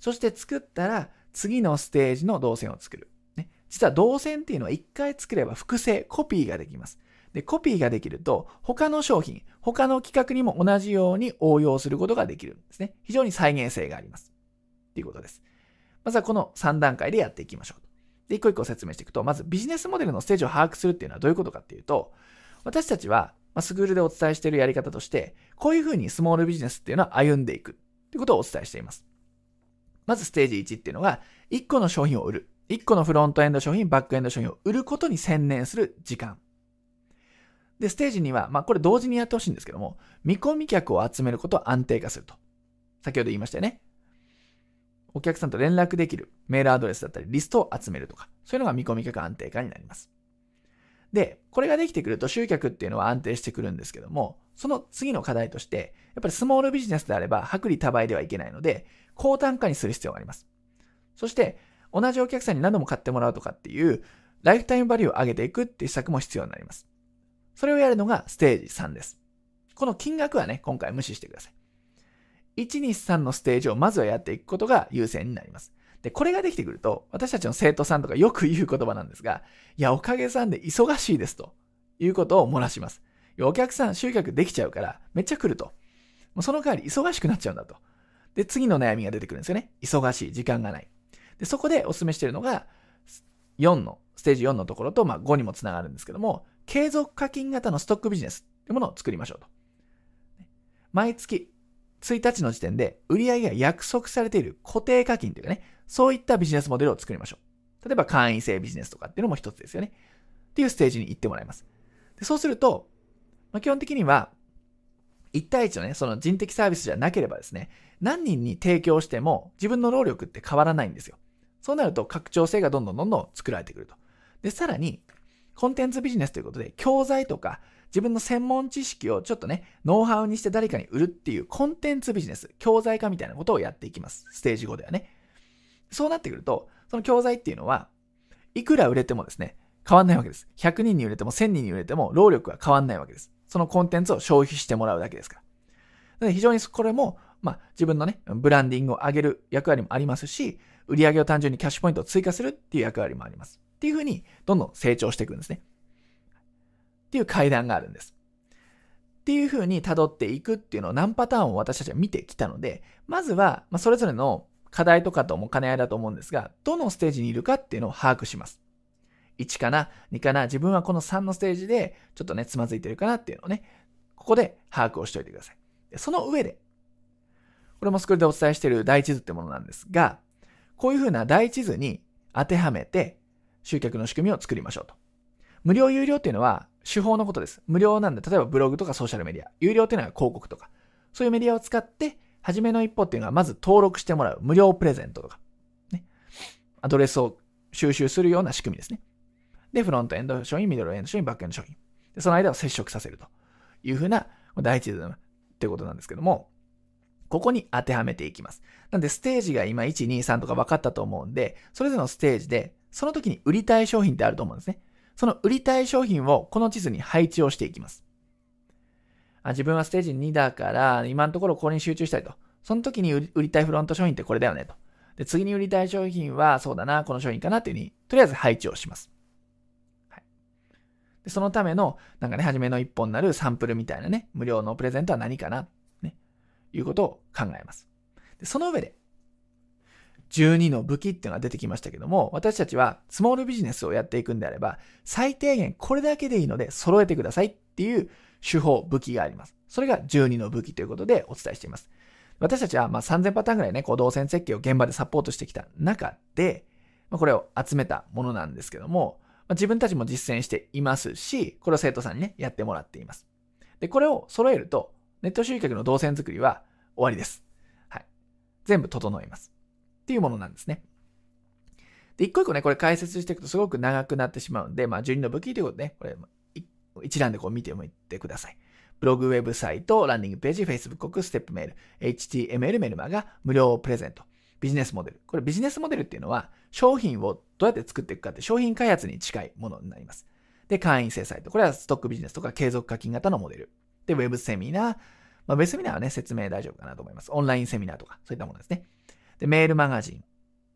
そして作ったら次のステージの動線を作る。ね、実は動線っていうのは一回作れば複製、コピーができます。で、コピーができると他の商品、他の企画にも同じように応用することができるんですね。非常に再現性があります。ということです。まずはこの3段階でやっていきましょう。で、一個一個説明していくと、まずビジネスモデルのステージを把握するっていうのはどういうことかっていうと、私たちは、ま、スクールでお伝えしているやり方として、こういうふうにスモールビジネスっていうのは歩んでいくっていうことをお伝えしています。まずステージ1っていうのが、1個の商品を売る。1個のフロントエンド商品、バックエンド商品を売ることに専念する時間。で、ステージ2は、まあこれ同時にやってほしいんですけども、見込み客を集めることを安定化すると。先ほど言いましたよね。お客さんと連絡できるメールアドレスだったりリストを集めるとか、そういうのが見込み客安定化になります。で、これができてくると集客っていうのは安定してくるんですけども、その次の課題として、やっぱりスモールビジネスであれば薄利多売ではいけないので、高単価にする必要があります。そして、同じお客さんに何度も買ってもらうとかっていう、ライフタイムバリューを上げていくっていう施策も必要になります。それをやるのがステージ3です。この金額はね、今回無視してください。1、2、3のステージをまずはやっていくことが優先になります。で、これができてくると、私たちの生徒さんとかよく言う言葉なんですが、いや、おかげさんで忙しいですということを漏らします。お客さん集客できちゃうから、めっちゃ来ると。もうその代わり忙しくなっちゃうんだと。で、次の悩みが出てくるんですよね。忙しい、時間がない。で、そこでお勧めしているのが、4の、ステージ4のところと、まあ、5にもつながるんですけども、継続課金型のストックビジネスってものを作りましょうと。毎月1日の時点で売上が約束されている固定課金というかね、そういったビジネスモデルを作りましょう。例えば会員制ビジネスとかっていうのも一つですよね。っていうステージに行ってもらいます。でそうすると、まあ、基本的には、1対1のね、その人的サービスじゃなければですね、何人に提供しても自分の労力って変わらないんですよ。そうなると拡張性がどんどんどんどん作られてくると。で、さらに、コンテンツビジネスということで、教材とか自分の専門知識をちょっとね、ノウハウにして誰かに売るっていうコンテンツビジネス、教材化みたいなことをやっていきます。ステージ5ではね。そうなってくると、その教材っていうのは、いくら売れてもですね、変わんないわけです。100人に売れても1000人に売れても労力は変わんないわけです。そのコンテンツを消費してもらうだけですから。で非常にこれも、まあ、自分のね、ブランディングを上げる役割もありますし、売り上げを単純にキャッシュポイントを追加するっていう役割もあります。っていうふうに、どんどん成長していくんですね。っていう階段があるんです。っていうふうに辿っていくっていうのを何パターンを私たちは見てきたので、まずは、まそれぞれの課題とかとも兼ね合いだと思うんですが、どのステージにいるかっていうのを把握します。1かな ?2 かな自分はこの3のステージでちょっとね、つまずいてるかなっていうのをね、ここで把握をしておいてください。その上で、これもスクールでお伝えしている第一図ってものなんですが、こういうふうな第一図に当てはめて集客の仕組みを作りましょうと。無料有料っていうのは手法のことです。無料なんで、例えばブログとかソーシャルメディア。有料っていうのは広告とか。そういうメディアを使って、初めの一歩っていうのはまず登録してもらう無料プレゼントとか。ね。アドレスを収集するような仕組みですね。で、フロントエンド商品、ミドルエンド商品、バックエンド商品。で、その間を接触させるというふうな第一図ってことなんですけども、ここに当てはめていきます。なんで、ステージが今1、2、3とか分かったと思うんで、それぞれのステージで、その時に売りたい商品ってあると思うんですね。その売りたい商品をこの地図に配置をしていきます。あ自分はステージ2だから、今のところここに集中したいと。その時に売りたいフロント商品ってこれだよねと。で、次に売りたい商品は、そうだな、この商品かなっていうふうに、とりあえず配置をします。はい。で、そのための、なんかね、初めの一本になるサンプルみたいなね、無料のプレゼントは何かな、ね、いうことを考えます。で、その上で、12の武器っていうのが出てきましたけども、私たちはスモールビジネスをやっていくんであれば、最低限これだけでいいので揃えてくださいっていう手法、武器があります。それが12の武器ということでお伝えしています。私たちはま3000パターンぐらいね、こう動線設計を現場でサポートしてきた中で、ま、これを集めたものなんですけども、ま、自分たちも実践していますし、これを生徒さんにね、やってもらっています。で、これを揃えると、ネット集客の動線作りは終わりです。はい。全部整います。っていうものなんですね。で、一個一個ね、これ解説していくとすごく長くなってしまうんで、まあ、12の武器ということでね、これ、一覧でこう見てみてください。ブログウェブサイト、ランディングページ、Facebook、ステップメール、HTML メルマガ、無料プレゼント、ビジネスモデル。これビジネスモデルっていうのは商品をどうやって作っていくかって商品開発に近いものになります。で、会員制サイト。これはストックビジネスとか継続課金型のモデル。で、ウェブセミナー。まあ、ウェブセミナーはね、説明大丈夫かなと思います。オンラインセミナーとか、そういったものですね。で、メールマガジン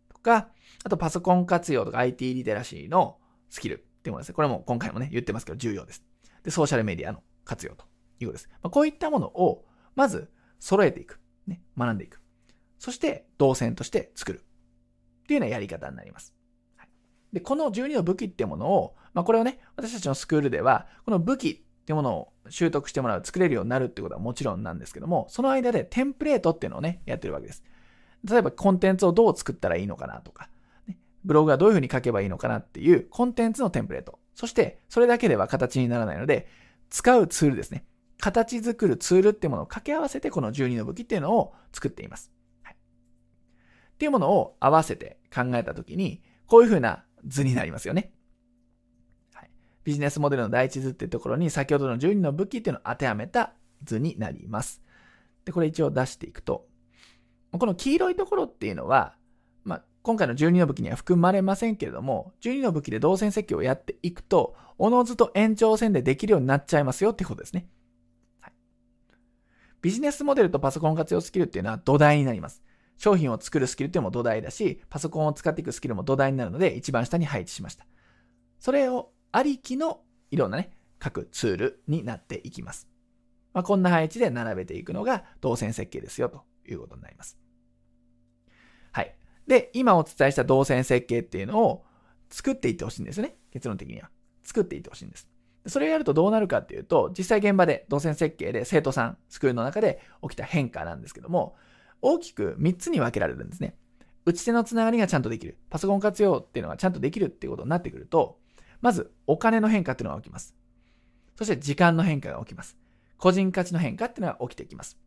とか、あとパソコン活用とか IT リテラシーのスキルっていうものですね。これも今回もね、言ってますけど重要です。で、ソーシャルメディアの活用と。いうことです。まあ、こういったものを、まず揃えていく。ね、学んでいく。そして、動線として作る。っていうようなやり方になります。で、この12の武器ってものを、まあ、これをね、私たちのスクールでは、この武器っていうものを習得してもらう、作れるようになるってことはもちろんなんですけども、その間でテンプレートっていうのをね、やってるわけです。例えば、コンテンツをどう作ったらいいのかなとか、ね、ブログはどういうふうに書けばいいのかなっていうコンテンツのテンプレート。そして、それだけでは形にならないので、使うツールですね。形作るツールってものを掛け合わせてこの12の武器っていうのを作っています。はい、っていうものを合わせて考えたときに、こういうふうな図になりますよね。はい、ビジネスモデルの第一図っていうところに先ほどの12の武器っていうのを当てはめた図になります。で、これ一応出していくと、この黄色いところっていうのは、まあ、今回の12の武器には含まれませんけれども、12の武器で動線設計をやっていくと、おのずと延長線でできるようになっちゃいますよってことですね。はいビジネスモデルとパソコン活用スキルっていうのは土台になります。商品を作るスキルっていうのも土台だし、パソコンを使っていくスキルも土台になるので、一番下に配置しました。それをありきのいろんなね、各ツールになっていきます。まあ、こんな配置で並べていくのが動線設計ですよということになります。はい。で、今お伝えした動線設計っていうのを作っていってほしいんですね。結論的には。作っていってほしいんです。それをやるとどうなるかっていうと、実際現場で動線設計で生徒さん、スクールの中で起きた変化なんですけども、大きく3つに分けられるんですね。打ち手のつながりがちゃんとできる。パソコン活用っていうのがちゃんとできるっていうことになってくると、まずお金の変化っていうのが起きます。そして時間の変化が起きます。個人価値の変化っていうのが起きてきます。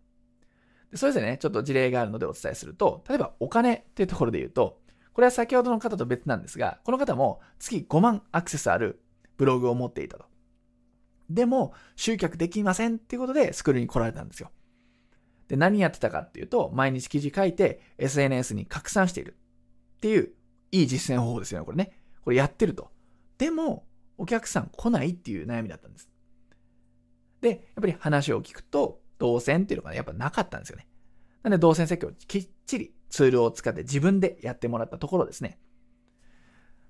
でそれぞれね、ちょっと事例があるのでお伝えすると、例えばお金っていうところで言うと、これは先ほどの方と別なんですが、この方も月5万アクセスあるブログを持っていたと。でも、集客できませんっていうことでスクールに来られたんですよ。で、何やってたかっていうと、毎日記事書いて SNS に拡散しているっていう、いい実践方法ですよね、これね。これやってると。でも、お客さん来ないっていう悩みだったんです。で、やっぱり話を聞くと、動線っていうのがねやっぱなかったんですよね。なんで動線設計をきっちりツールを使って自分でやってもらったところですね。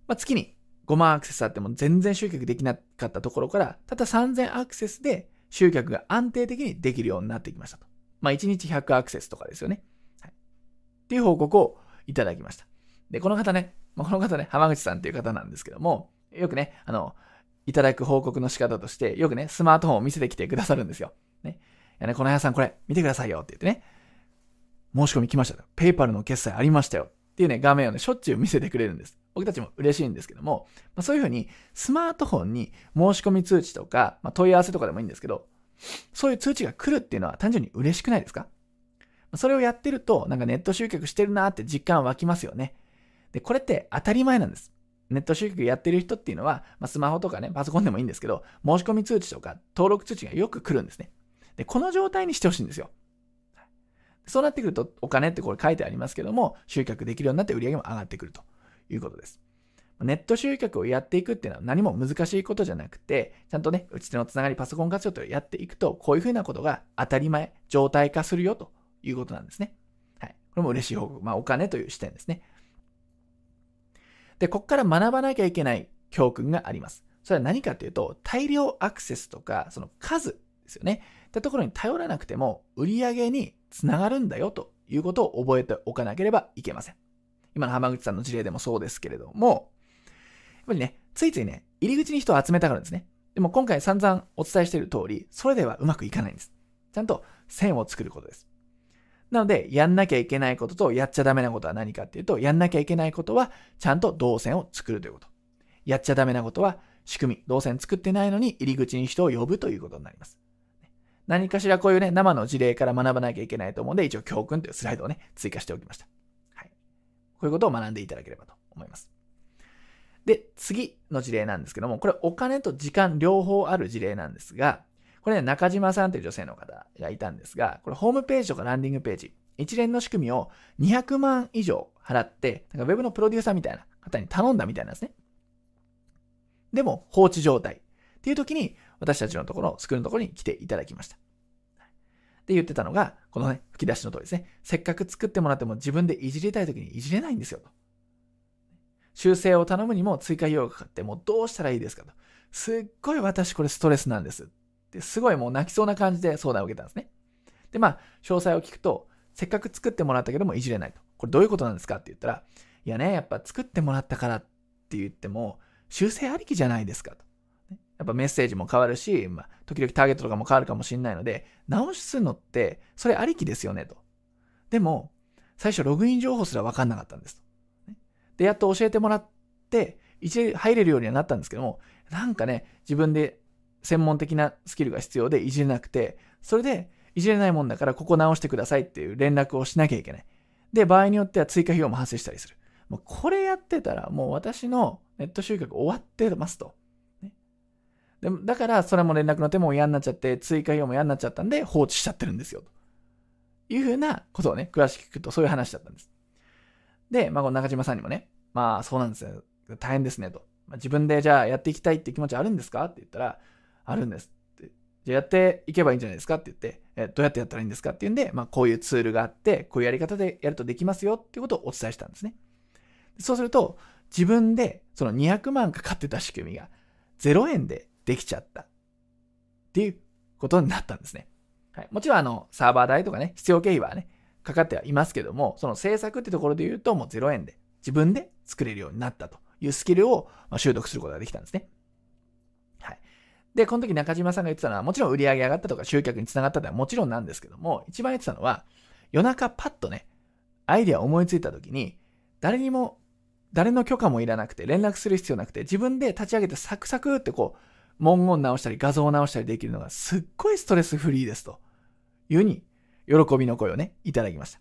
まあ、月に5万アクセスあっても全然集客できなかったところから、たった3000アクセスで集客が安定的にできるようになってきましたと。まあ、1日100アクセスとかですよね。はい。っていう報告をいただきました。で、この方ね、まあ、この方ね、浜口さんっていう方なんですけども、よくね、あの、いただく報告の仕方として、よくね、スマートフォンを見せてきてくださるんですよ。やね、この屋さんこれ、見てくださいよって言ってね。申し込み来ましたペイパルの決済ありましたよ。っていうね、画面をね、しょっちゅう見せてくれるんです。僕たちも嬉しいんですけども、まあ、そういうふうに、スマートフォンに申し込み通知とか、まあ、問い合わせとかでもいいんですけど、そういう通知が来るっていうのは単純に嬉しくないですか？それをやってると、なんかネット集客してるなって実感湧きますよね。で、これって当たり前なんです。ネット集客やってる人っていうのは、まあ、スマホとかね、パソコンでもいいんですけど、申し込み通知とか登録通知がよく来るんですね。で、この状態にしてほしいんですよ。そうなってくると、お金ってこれ書いてありますけども、集客できるようになって売り上げも上がってくるということです。ネット集客をやっていくっていうのは何も難しいことじゃなくて、ちゃんとね、打ち手のつながり、パソコン活用とやっていくと、こういうふうなことが当たり前、状態化するよということなんですね。はい。これも嬉しい報告。まあ、お金という視点ですね。で、ここから学ばなきゃいけない教訓があります。それは何かというと、大量アクセスとか、その数ですよね。ってところに頼らなくても、売り上げにつながるんだよということを覚えておかなければいけません。今の浜口さんの事例でもそうですけれども、やっぱりね、ついついね、入り口に人を集めたがるんですね。でも今回散々お伝えしている通り、それではうまくいかないんです。ちゃんと線を作ることです。なので、やんなきゃいけないこととやっちゃダメなことは何かっていうと、やんなきゃいけないことは、ちゃんと動線を作るということ。やっちゃダメなことは、仕組み、動線作ってないのに入り口に人を呼ぶということになります。何かしらこういうね、生の事例から学ばなきゃいけないと思うんで、一応教訓というスライドをね、追加しておきました。はい。こういうことを学んでいただければと思います。で、次の事例なんですけども、これお金と時間両方ある事例なんですが、これね、中島さんという女性の方がいたんですが、これホームページとかランディングページ、一連の仕組みを200万以上払って、なんかウェブのプロデューサーみたいな方に頼んだみたいなんですね。でも放置状態っていう時に私たちのところ、スクールのところに来ていただきました。で言ってたのが、このね、吹き出しの通りですね。せっかく作ってもらっても自分でいじりたい時にいじれないんですよと。修正を頼むにも追加費用がかかって、もうどうしたらいいですかと。すっごい私これストレスなんです。ですごいもう泣きそうな感じで相談を受けたんですね。で、まあ、詳細を聞くと、せっかく作ってもらったけどもいじれないと。これどういうことなんですかって言ったら、いやね、やっぱ作ってもらったからって言っても、修正ありきじゃないですかと。やっぱメッセージも変わるし、まあ、時々ターゲットとかも変わるかもしれないので、直すのって、それありきですよねと。でも、最初ログイン情報すら分かんなかったんです。で、やっと教えてもらって、一応入れるようにはなったんですけども、なんかね、自分で専門的なスキルが必要でいじれなくて、それでいじれないもんだからここ直してくださいっていう連絡をしなきゃいけない。で、場合によっては追加費用も発生したりする。もうこれやってたらもう私のネット集客終わってますと。でだからそれも連絡の手も嫌になっちゃって追加費用も嫌になっちゃったんで放置しちゃってるんですよ。というふうなことをね、詳しく聞くとそういう話だったんです。で、まあ、この中島さんにもね、まあそうなんですよ。大変ですねと。まあ、自分でじゃあやっていきたいって気持ちあるんですか？って言ったら、あるんですって。じゃあやっていけばいいんじゃないですか？って言って、えどうやってやったらいいんですか？っていうんで、まあこういうツールがあって、こういうやり方でやるとできますよ？っていうことをお伝えしたんですね。そうすると、自分でその200万かかってた仕組みが0円でできちゃったっていうことになったんですね。はい、もちろんあのサーバー代とかね、必要経費はね、かかってはいますけども、その制作ってところで言うともう0円で自分で作れるようになったというスキルを習得することができたんですね。はい。で、この時中島さんが言ってたのは、もちろん売り上げ上がったとか集客につながったってのはもちろんなんですけども、一番言ってたのは、夜中パッとね、アイデア思いついた時に、誰にも、誰の許可もいらなくて、連絡する必要なくて、自分で立ち上げてサクサクってこう、文言直したり画像を直したりできるのがすっごいストレスフリーですというに喜びの声をね、いただきました。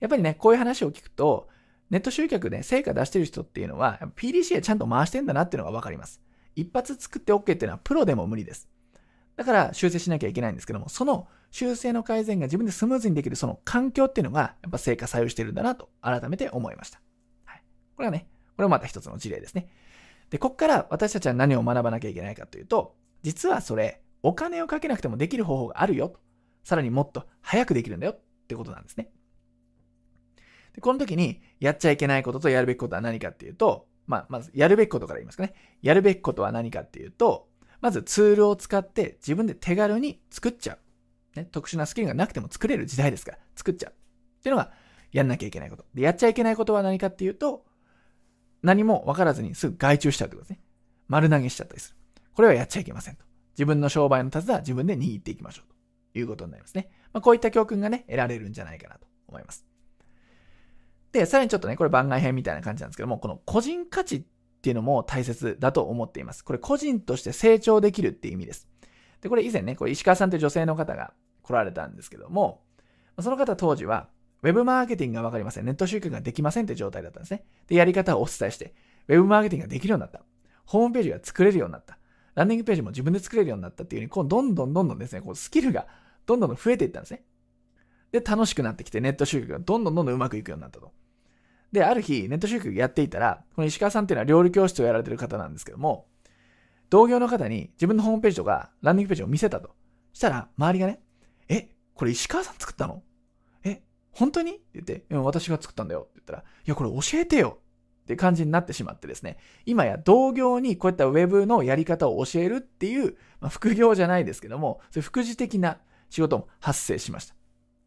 やっぱりね、こういう話を聞くと、ネット集客で成果出してる人っていうのは、PDCA ちゃんと回してんだなっていうのがわかります。一発作って OK っていうのはプロでも無理です。だから修正しなきゃいけないんですけども、その修正の改善が自分でスムーズにできるその環境っていうのが、やっぱ成果左右してるんだなと改めて思いました。はい。これはね、これもまた一つの事例ですね。で、こっから私たちは何を学ばなきゃいけないかというと、実はそれ、お金をかけなくてもできる方法があるよ。さらにもっと早くできるんだよってことなんですね。で、この時にやっちゃいけないこととやるべきことは何かっていうと、まあ、まずやるべきことから言いますかね。やるべきことは何かっていうと、まずツールを使って自分で手軽に作っちゃう。ね、特殊なスキルがなくても作れる時代ですから、作っちゃう。っていうのがやんなきゃいけないこと。で、やっちゃいけないことは何かっていうと、何も分からずにすぐ外注しちゃうってことですね。丸投げしちゃったりする。これはやっちゃいけませんと。自分の商売の手は自分で握っていきましょうということになりますね。まあ、こういった教訓がね、得られるんじゃないかなと思います。で、さらにちょっとね、これ番外編みたいな感じなんですけども、この個人価値っていうのも大切だと思っています。これ個人として成長できるっていう意味です。で、これ以前ね、これ石川さんという女性の方が来られたんですけども、その方当時は、ウェブマーケティングがわかりません。ネット集客ができませんって状態だったんですね。で、やり方をお伝えして、ウェブマーケティングができるようになった。ホームページが作れるようになった。ランディングページも自分で作れるようになったっていうふうに、こう、どんどんどんどんですね、こう、スキルがどんどん増えていったんですね。で、楽しくなってきて、ネット集客がどんどんどんどんうまくいくようになったと。で、ある日、ネット集客やっていたら、この石川さんっていうのは料理教室をやられてる方なんですけども、同業の方に自分のホームページとか、ランディングページを見せたと。したら、周りがね、え、これ石川さん作ったの、本当に？って言って、うん、私が作ったんだよって言ったら、いや、これ教えてよって感じになってしまってですね、今や同業にこういったウェブのやり方を教えるっていう、まあ、副業じゃないですけども、そういう副次的な仕事も発生しました。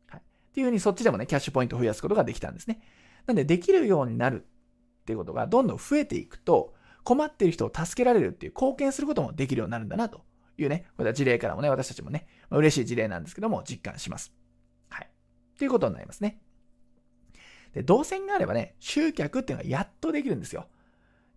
はい。っていうふうにそっちでもね、キャッシュポイントを増やすことができたんですね。なんでできるようになるっていうことがどんどん増えていくと、困っている人を助けられるっていう貢献することもできるようになるんだなというね、これは事例からもね、私たちもね、まあ、嬉しい事例なんですけども、実感します。はい。っていうことになりますね。で、動線があればね、集客っていうのはやっとできるんですよ。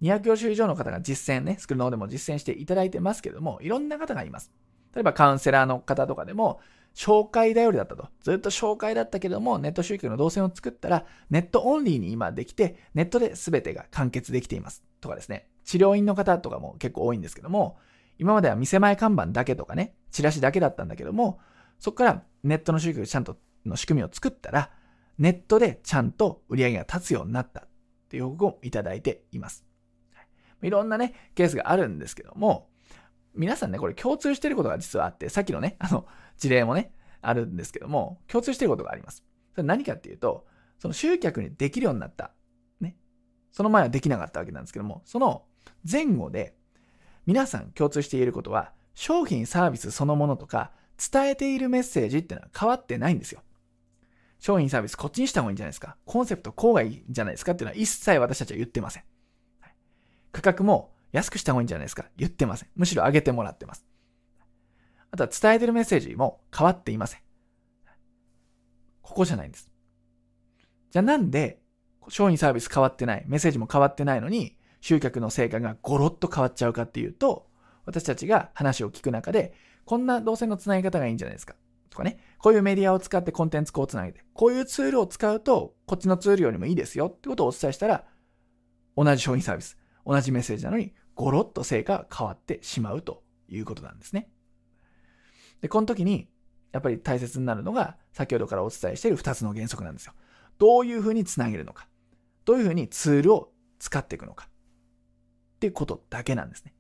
200業種以上の方が実践ね、スクールの方でも実践していただいてますけども、いろんな方がいます。例えばカウンセラーの方とかでも、紹介頼りだったと。ずっと紹介だったけども、ネット集客の動線を作ったら、ネットオンリーに今できて、ネットで全てが完結できています。とかですね。治療院の方とかも結構多いんですけども、今までは店前看板だけとかね、チラシだけだったんだけども、そこからネットの集客ちゃんとの仕組みを作ったら、ネットでちゃんと売り上げが立つようになったっていう報告をいただいています。いろんなね、ケースがあるんですけども、皆さんね、これ共通してることが実はあって、さっきのね、あの、事例もね、あるんですけども、共通してることがあります。それ何かっていうと、その集客にできるようになった。ね。その前はできなかったわけなんですけども、その前後で、皆さん共通して言えることは、商品サービスそのものとか、伝えているメッセージっていうのは変わってないんですよ。商品サービスこっちにした方がいいんじゃないですか？コンセプトこうがいいんじゃないですかっていうのは一切私たちは言ってません。価格も安くした方がいいんじゃないですか？言ってません。むしろ上げてもらってます。あとは伝えてるメッセージも変わっていません。ここじゃないんです。じゃあなんで商品サービス変わってない、メッセージも変わってないのに集客の成果がゴロッと変わっちゃうかっていうと、私たちが話を聞く中で、こんな動線のつなぎ方がいいんじゃないですか？とかね、こういうメディアを使ってコンテンツこうつなげて、こういうツールを使うと、こっちのツールよりもいいですよってことをお伝えしたら、同じ商品サービス、同じメッセージなのに、ゴロッと成果が変わってしまうということなんですね。で、この時に、やっぱり大切になるのが、先ほどからお伝えしている2つの原則なんですよ。どういうふうにつなげるのか。どういうふうにツールを使っていくのか。っていうことだけなんですね。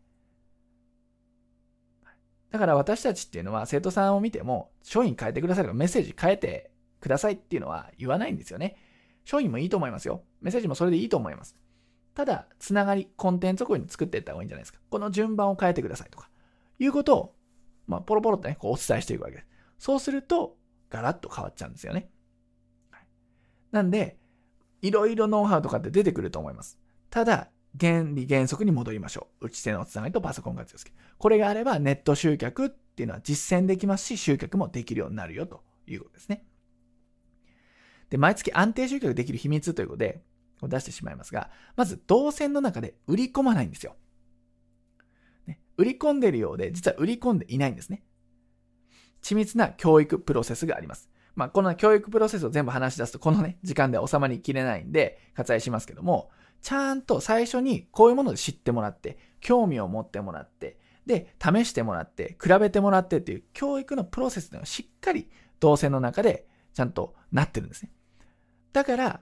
だから私たちっていうのは生徒さんを見ても商品変えてくださいとかメッセージ変えてくださいっていうのは言わないんですよね。商品もいいと思いますよ。メッセージもそれでいいと思います。ただ、つながり、コンテンツをこういうに作っていった方がいいんじゃないですか。この順番を変えてくださいとか、いうことを、まあ、ポロポロとね、こうお伝えしていくわけです。そうすると、ガラッと変わっちゃうんですよね。はい、なんで、いろいろノウハウとかって出てくると思います。ただ、原理原則に戻りましょう。打ち手のつながりとパソコン活用する。これがあればネット集客っていうのは実践できますし、集客もできるようになるよということですね。で、毎月安定集客できる秘密ということで、出してしまいますが、まず動線の中で売り込まないんですよ。ね、売り込んでるようで、実は売り込んでいないんですね。緻密な教育プロセスがあります。まあ、この教育プロセスを全部話し出すと、このね、時間で収まりきれないんで、割愛しますけども、ちゃんと最初にこういうもので知ってもらって、興味を持ってもらって、で、試してもらって、比べてもらってっていう教育のプロセスがしっかり動線の中でちゃんとなってるんですね。だから、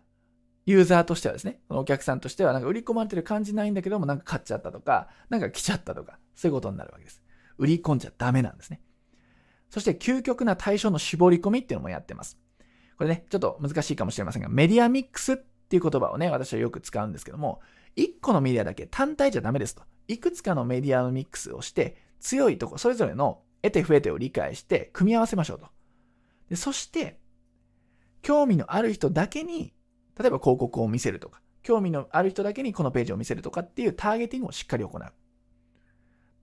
ユーザーとしてはですね、お客さんとしてはなんか売り込まれてる感じないんだけども、なんか買っちゃったとか、なんか来ちゃったとか、そういうことになるわけです。売り込んじゃダメなんですね。そして究極な対象の絞り込みっていうのもやってます。これね、ちょっと難しいかもしれませんが、メディアミックスっっていう言葉をね、私はよく使うんですけども、1個のメディアだけ単体じゃダメですと。いくつかのメディアのミックスをして、強いとこ、それぞれの得て増えてを理解して、組み合わせましょうと。でそして、興味のある人だけに、例えば広告を見せるとか、興味のある人だけにこのページを見せるとかっていうターゲティングをしっかり行う。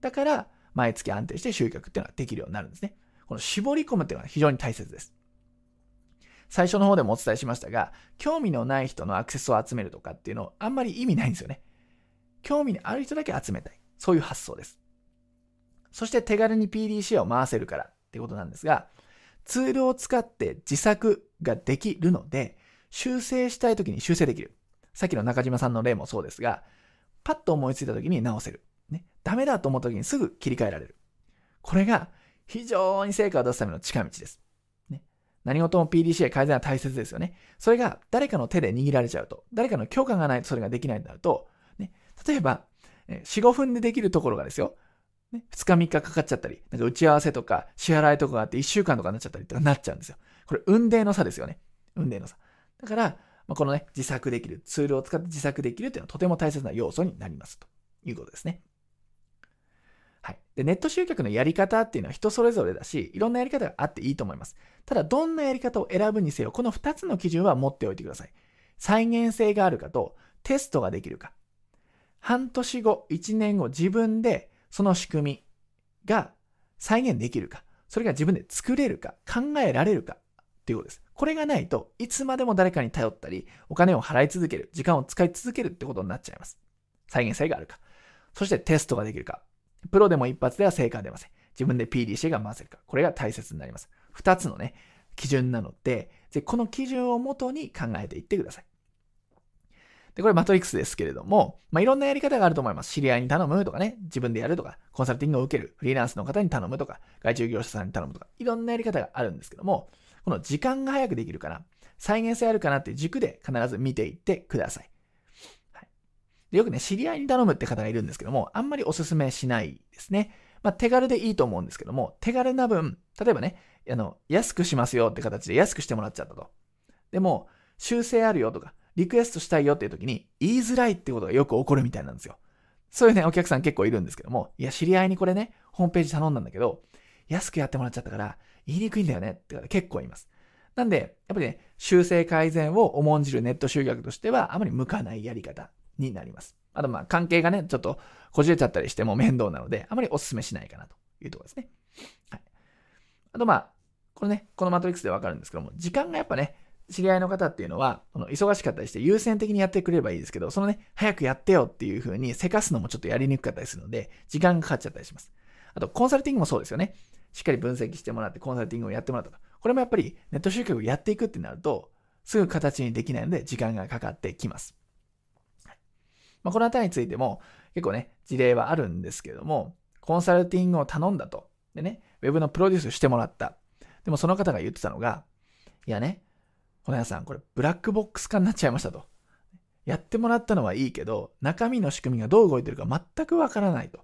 だから、毎月安定して集客っていうのができるようになるんですね。この絞り込むっていうのは非常に大切です。最初の方でもお伝えしましたが、興味のない人のアクセスを集めるとかっていうのあんまり意味ないんですよね。興味のある人だけ集めたい。そういう発想です。そして手軽に PDCA を回せるからってことなんですが、ツールを使って自作ができるので、修正したい時に修正できる。さっきの中島さんの例もそうですが、パッと思いついた時に直せる。ね。ダメだと思った時にすぐ切り替えられる。これが非常に成果を出すための近道です。何事も PDCA 改善は大切ですよね。それが誰かの手で握られちゃうと、誰かの許可がないとそれができないんだと、ね、例えば、4、5分でできるところがですよ、ね、2日3日かかっちゃったり、なんか打ち合わせとか支払いとかがあって1週間とかになっちゃったりとかなっちゃうんですよ。これ運命の差ですよね。運命の差。だから、まあ、このね、自作できる、ツールを使って自作できるっていうのはとても大切な要素になりますということですね。で、ネット集客のやり方っていうのは人それぞれだし、いろんなやり方があっていいと思います。ただ、どんなやり方を選ぶにせよ、この2つの基準は持っておいてください。再現性があるかと、テストができるか。半年後、1年後、自分でその仕組みが再現できるか。それが自分で作れるか、考えられるかっていうことです。これがないといつまでも誰かに頼ったり、お金を払い続ける、時間を使い続けるってことになっちゃいます。再現性があるか。そしてテストができるか。プロでも一発では成果が出ません。自分で PDCA が回せるか。これが大切になります。二つのね、基準なので、でこの基準をもとに考えていってください。で、これマトリックスですけれども、まあ、いろんなやり方があると思います。知り合いに頼むとかね、自分でやるとか、コンサルティングを受ける、フリーランスの方に頼むとか、外注業者さんに頼むとか、いろんなやり方があるんですけども、この時間が早くできるかな、再現性あるかなっていう軸で必ず見ていってください。でよくね、知り合いに頼むって方がいるんですけども、あんまりお勧めしないですね。まあ、手軽でいいと思うんですけども、手軽な分、例えばね、あの、安くしますよって形で安くしてもらっちゃったと。でも、修正あるよとか、リクエストしたいよっていう時に、言いづらいってことがよく起こるみたいなんですよ。そういうね、お客さん結構いるんですけども、いや、知り合いにこれね、ホームページ頼んだんだけど、安くやってもらっちゃったから、言いにくいんだよねって方結構います。なんで、やっぱりね、修正改善を重んじるネット集客としては、あまり向かないやり方になります。あとまあ関係がね、ちょっとこじれちゃったりしても面倒なので、あまりお勧めしないかなというところですね。はい。あとまあ、これね、このマトリックスでわかるんですけども、時間がやっぱね、知り合いの方っていうのは、この忙しかったりして優先的にやってくれればいいですけど、そのね、早くやってよっていう風にせかすのもちょっとやりにくかったりするので、時間がかかっちゃったりします。あと、コンサルティングもそうですよね。しっかり分析してもらって、コンサルティングをやってもらったと。これもやっぱりネット集客をやっていくってなると、すぐ形にできないので、時間がかかってきます。まあ、このあたりについても結構ね、事例はあるんですけども、コンサルティングを頼んだと。でね、ウェブのプロデュースしてもらった。でもその方が言ってたのが、いやね、小屋さん、これブラックボックス化になっちゃいましたと。やってもらったのはいいけど、中身の仕組みがどう動いてるか全くわからないと。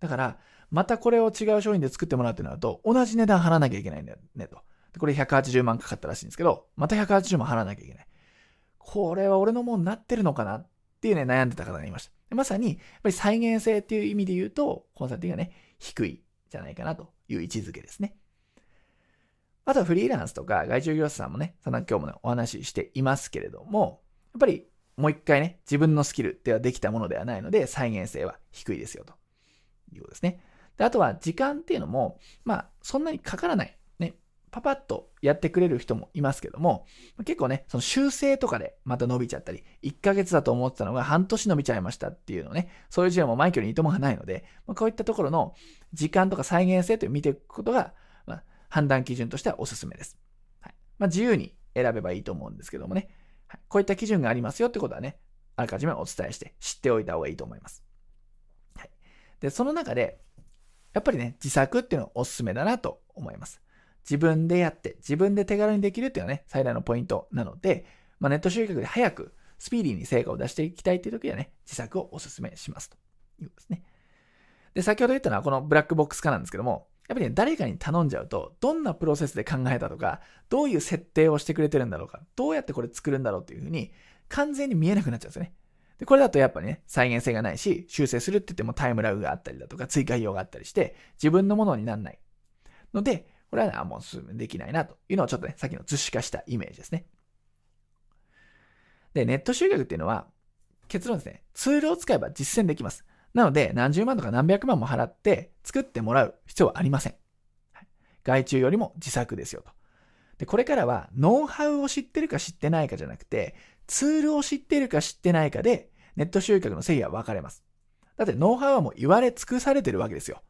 だから、またこれを違う商品で作ってもらうってなると、同じ値段払わなきゃいけないんだよねと。でこれ180万かかったらしいんですけど、また180万払わなきゃいけない。これは俺のもんなってるのかなっっていうね、悩んでた方がいました。まさに、やっぱり再現性っていう意味で言うと、コンサルティングがね、低いじゃないかなという位置づけですね。あとはフリーランスとか外注業者さんもね、そんな今日もね、お話ししていますけれども、やっぱりもう一回ね、自分のスキルではできたものではないので、再現性は低いですよということですね。であとは時間っていうのも、まあ、そんなにかからない。パパッとやってくれる人もいますけども、結構ね、その修正とかでまた伸びちゃったり、1ヶ月だと思ってたのが半年伸びちゃいましたっていうのね、そういう事例もマイケルにいともがないので、まあ、こういったところの時間とか再現性という見ていくことが、まあ、判断基準としてはおすすめです。はいまあ、自由に選べばいいと思うんですけどもね、はい、こういった基準がありますよってことはね、あらかじめお伝えして知っておいた方がいいと思います。はい、で、その中で、やっぱりね、自作っていうのはおすすめだなと思います。自分でやって、自分で手軽にできるっていうのはね、最大のポイントなので、まあ、ネット集客で早く、スピーディーに成果を出していきたいっていう時はね、自作をお勧めしますということですね。で、先ほど言ったのはこのブラックボックス化なんですけども、やっぱりね、誰かに頼んじゃうと、どんなプロセスで考えたとか、どういう設定をしてくれてるんだろうか、どうやってこれ作るんだろうっていうふうに、完全に見えなくなっちゃうんですよね。で、これだとやっぱね、再現性がないし、修正するって言ってもタイムラグがあったりだとか、追加費用があったりして、自分のものにならない。ので、これはね、あ、もうすぐできないなというのをちょっとね、さっきの図式化したイメージですね。で、ネット集客っていうのは、結論ですね、ツールを使えば実践できます。なので、何十万とか何百万も払って作ってもらう必要はありません。外注よりも自作ですよと。で、これからはノウハウを知ってるか知ってないかじゃなくて、ツールを知ってるか知ってないかで、ネット集客の正義は分かれます。だってノウハウはもう言われ尽くされてるわけですよ。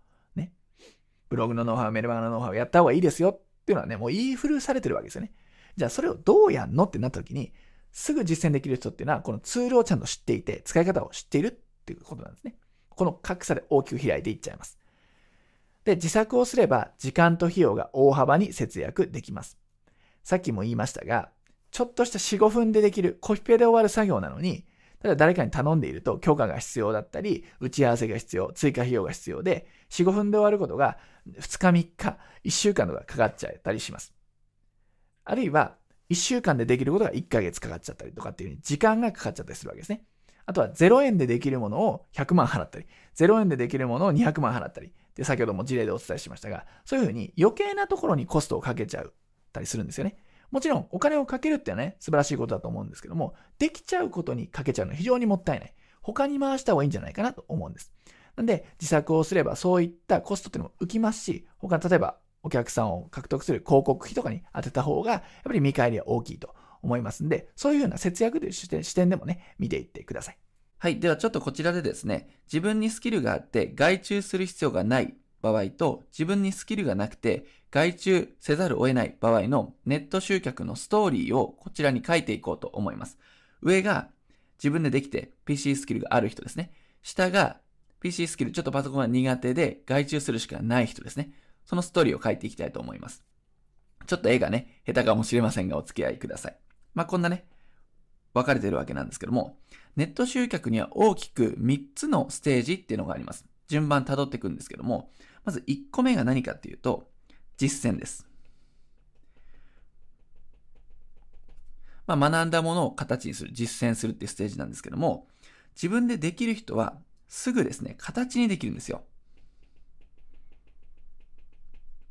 ブログのノウハウ、メルマガのノウハウやった方がいいですよっていうのはね、もう言い古されてるわけですよね。じゃあそれをどうやんのってなった時に、すぐ実践できる人っていうのは、このツールをちゃんと知っていて、使い方を知っているっていうことなんですね。この格差で大きく開いていっちゃいます。で、自作をすれば時間と費用が大幅に節約できます。さっきも言いましたが、ちょっとした4、5分でできるコピペで終わる作業なのに、ただ誰かに頼んでいると許可が必要だったり、打ち合わせが必要、追加費用が必要で、4、5分で終わることが2日3日、1週間とかかかっちゃったりします。あるいは、1週間でできることが1ヶ月かかっちゃったりとかっていうふうに時間がかかっちゃったりするわけですね。あとは0円でできるものを100万払ったり、0円でできるものを200万払ったり、で先ほども事例でお伝えしましたが、そういうふうに余計なところにコストをかけちゃったりするんですよね。もちろんお金をかけるってね、素晴らしいことだと思うんですけども、できちゃうことにかけちゃうのは非常にもったいない。他に回した方がいいんじゃないかなと思うんです。なんで、自作をすればそういったコストっていうのも浮きますし、他例えばお客さんを獲得する広告費とかに当てた方が、やっぱり見返りは大きいと思いますんで、そういうような節約という視点でもね、見ていってください。はい。ではちょっとこちらでですね、自分にスキルがあって外注する必要がない場合と、自分にスキルがなくて外注せざるを得ない場合のネット集客のストーリーをこちらに書いていこうと思います。上が自分でできて PC スキルがある人ですね。下が PC スキルちょっとパソコンが苦手で外注するしかない人ですね。そのストーリーを書いていきたいと思います。ちょっと絵がね、下手かもしれませんがお付き合いください。まあ、こんなね、分かれてるわけなんですけども、ネット集客には大きく3つのステージっていうのがあります。順番辿っていくんですけども、まず1個目が何かっていうと、実践です。まあ、学んだものを形にする、実践するっていうステージなんですけども、自分でできる人はすぐですね、形にできるんですよ。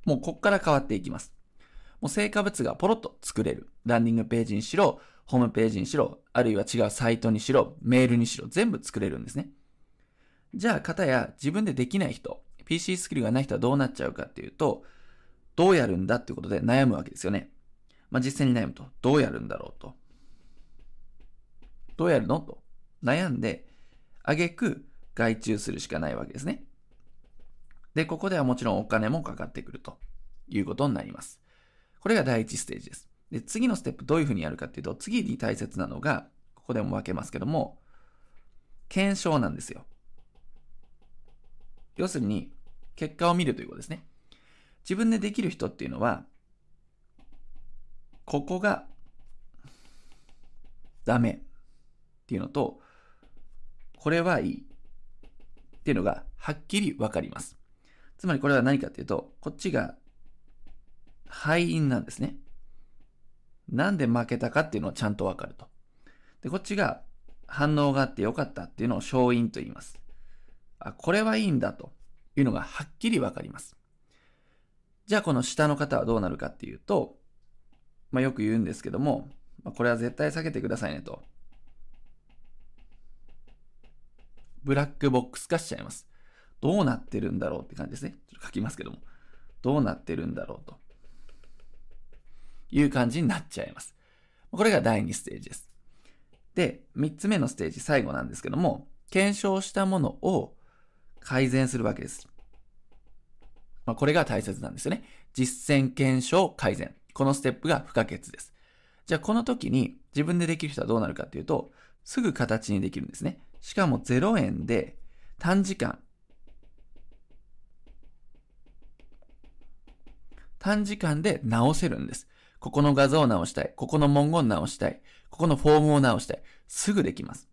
もうこっから変わっていきます。もう成果物がポロッと作れる。ランディングページにしろ、ホームページにしろ、あるいは違うサイトにしろ、メールにしろ、全部作れるんですね。じゃあ、方や自分でできない人、PC スキルがない人はどうなっちゃうかっていうと、どうやるんだってことで悩むわけですよね。まあ、実践に悩むと、どうやるんだろうと。どうやるのと悩んで、あげく外注するしかないわけですね。で、ここではもちろんお金もかかってくるということになります。これが第一ステージです。で、次のステップどういうふうにやるかっていうと、次に大切なのが、ここでも分けますけども、検証なんですよ。要するに、結果を見るということですね。自分でできる人っていうのは、ここがダメっていうのと、これはいいっていうのがはっきりわかります。つまりこれは何かっていうと、こっちが敗因なんですね。なんで負けたかっていうのをちゃんとわかると。で、こっちが反応があってよかったっていうのを勝因と言います。あ、これはいいんだというのがはっきりわかります。じゃあこの下の方はどうなるかっていうと、まあ、よく言うんですけども、まあ、これは絶対避けてくださいねと。ブラックボックス化しちゃいます。どうなってるんだろうって感じですね。ちょっと書きますけども。どうなってるんだろうと。いう感じになっちゃいます。これが第2ステージです。で、3つ目のステージ、最後なんですけども、検証したものを改善するわけです。まあ、これが大切なんですよね。実践検証改善。このステップが不可欠です。じゃあこの時に自分でできる人はどうなるかっていうと、すぐ形にできるんですね。しかも0円で短時間、短時間で直せるんです。ここの画像を直したい。ここの文言を直したい。ここのフォームを直したい。すぐできます。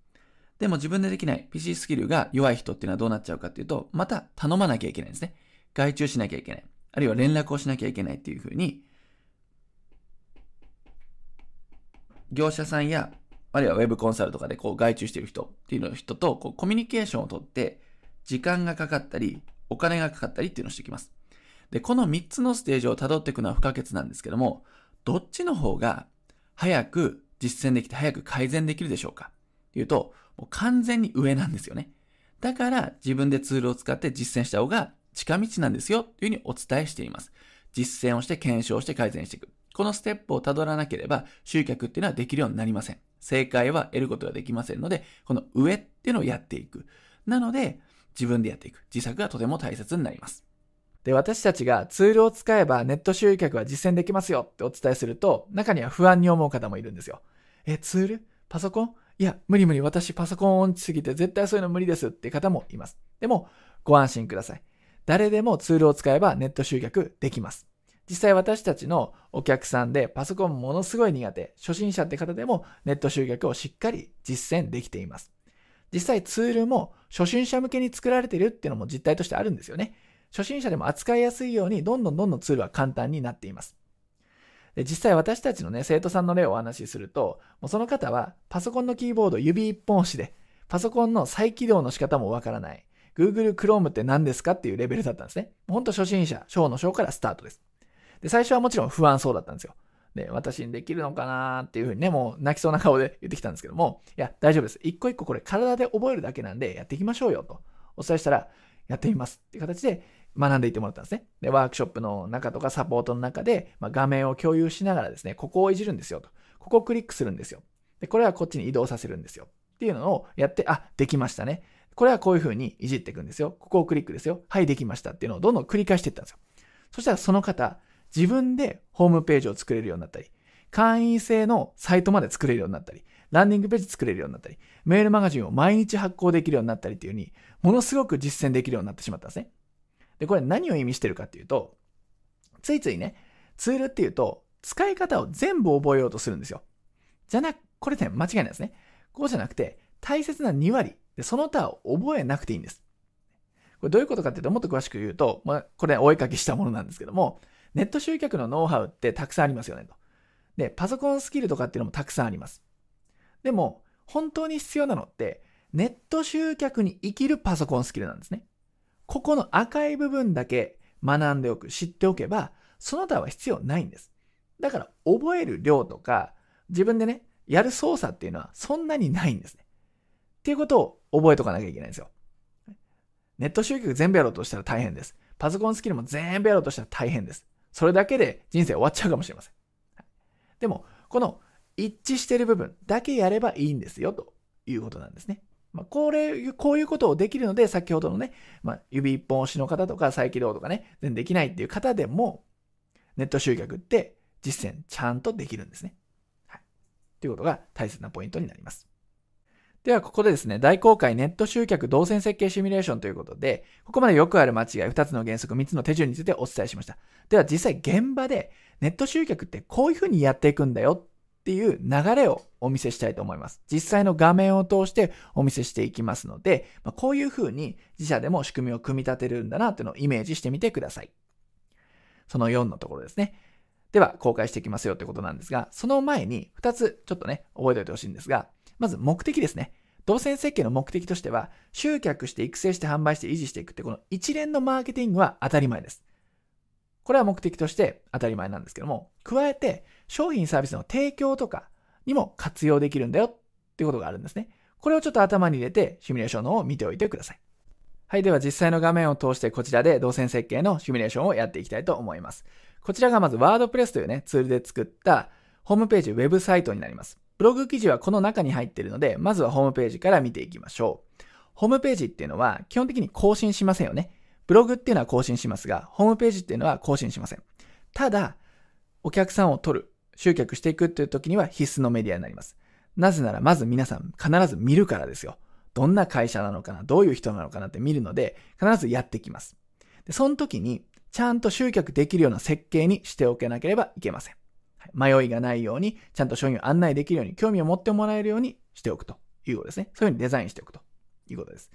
でも自分でできない PC スキルが弱い人っていうのはどうなっちゃうかっていうと、また頼まなきゃいけないんですね。外注しなきゃいけない。あるいは連絡をしなきゃいけないっていうふうに、業者さんや、あるいはウェブコンサルとかでこう外注してる人っていうの人とこうコミュニケーションをとって、時間がかかったり、お金がかかったりっていうのをしてきます。で、この3つのステージを辿っていくのは不可欠なんですけども、どっちの方が早く実践できて早く改善できるでしょうかっていうと、もう完全に上なんですよね。だから自分でツールを使って実践した方が近道なんですよというふうにお伝えしています。実践をして検証して改善していく。このステップをたどらなければ集客っていうのはできるようになりません。正解は得ることができませんので、この上っていうのをやっていく。なので、自分でやっていく。自作がとても大切になります。で、私たちがツールを使えばネット集客は実践できますよってお伝えすると、中には不安に思う方もいるんですよ。え、ツール？パソコン？いや、無理無理。私パソコン音痴すぎて絶対そういうの無理ですって方もいます。でも、ご安心ください。誰でもツールを使えばネット集客できます。実際私たちのお客さんでパソコンものすごい苦手、初心者って方でもネット集客をしっかり実践できています。実際ツールも初心者向けに作られてるっていうのも実態としてあるんですよね。初心者でも扱いやすいように、どんどんどんどんツールは簡単になっています。で実際私たちのね、生徒さんの例をお話しすると、もうその方はパソコンのキーボード指一本押しで、パソコンの再起動の仕方もわからない。Google Chrome って何ですかっていうレベルだったんですね。ほんと初心者、小の小からスタートです。で、最初はもちろん不安そうだったんですよ。で、私にできるのかなっていうふうにね、もう泣きそうな顔で言ってきたんですけども、いや、大丈夫です。一個一個これ体で覚えるだけなんでやっていきましょうよとお伝えしたら、やってみますって形で学んでいってもらったんですね。で、ワークショップの中とかサポートの中で、まあ、画面を共有しながらですね、ここをいじるんですよと。ここをクリックするんですよ。で、これはこっちに移動させるんですよ。っていうのをやって、あ、できましたね。これはこういう風にいじっていくんですよ。ここをクリックですよ。はい、できましたっていうのをどんどん繰り返していったんですよ。そしたらその方、自分でホームページを作れるようになったり、会員制のサイトまで作れるようになったり、ランディングページ作れるようになったり、メールマガジンを毎日発行できるようになったりっていう風に、ものすごく実践できるようになってしまったんですね。で、これ何を意味してるかっていうと、ついついね、ツールっていうと、使い方を全部覚えようとするんですよ。じゃなく、これね、間違いないですね。こうじゃなくて、大切な2割、でその他を覚えなくていいんです。これどういうことかっていうと、もっと詳しく言うと、まあ、これお絵かきしたものなんですけども、ネット集客のノウハウってたくさんありますよねと。で、パソコンスキルとかっていうのもたくさんあります。でも、本当に必要なのって、ネット集客に生きるパソコンスキルなんですね。ここの赤い部分だけ学んでおく、知っておけば、その他は必要ないんです。だから、覚える量とか、自分でね、やる操作っていうのはそんなにないんですね。っていうことを覚えとかなきゃいけないんですよ。ネット集客全部やろうとしたら大変です。パソコンスキルも全部やろうとしたら大変です。それだけで人生終わっちゃうかもしれません。でも、この一致してる部分だけやればいいんですよ、ということなんですね。まあ、これ、こういうことをできるので、先ほどのね、まあ、指一本押しの方とか再起動とかね、全然できないっていう方でも、ネット集客って実践ちゃんとできるんですね。はい。ということが大切なポイントになります。では、ここでですね、大公開ネット集客動線設計シミュレーションということで、ここまでよくある間違い、2つの原則、3つの手順についてお伝えしました。では、実際現場でネット集客ってこういうふうにやっていくんだよっていう流れをお見せしたいと思います。実際の画面を通してお見せしていきますので、まあ、こういう風に自社でも仕組みを組み立てるんだなっていうのをイメージしてみてください。その4のところですね。では、公開していきますよってことなんですが、その前に2つちょっとね、覚えておいてほしいんですが、まず目的ですね。動線設計の目的としては、集客して育成して販売して維持していくってこの一連のマーケティングは当たり前です。これは目的として当たり前なんですけども、加えて商品サービスの提供とかにも活用できるんだよっていうことがあるんですね。これをちょっと頭に入れてシミュレーションのを見ておいてください。はい。では実際の画面を通してこちらで動線設計のシミュレーションをやっていきたいと思います。こちらがまずワードプレスというね、ツールで作ったホームページ、ウェブサイトになります。ブログ記事はこの中に入っているので、まずはホームページから見ていきましょう。ホームページっていうのは基本的に更新しませんよね。ブログっていうのは更新しますが、ホームページっていうのは更新しません。ただ、お客さんを取る、集客していくっていう時には必須のメディアになります。なぜなら、まず皆さん必ず見るからですよ。どんな会社なのかな、どういう人なのかなって見るので、必ずやってきます。で、その時に、ちゃんと集客できるような設計にしておけなければいけません。迷いがないように、ちゃんと商品を案内できるように、興味を持ってもらえるようにしておくということですね。そういうふうにデザインしておくということです。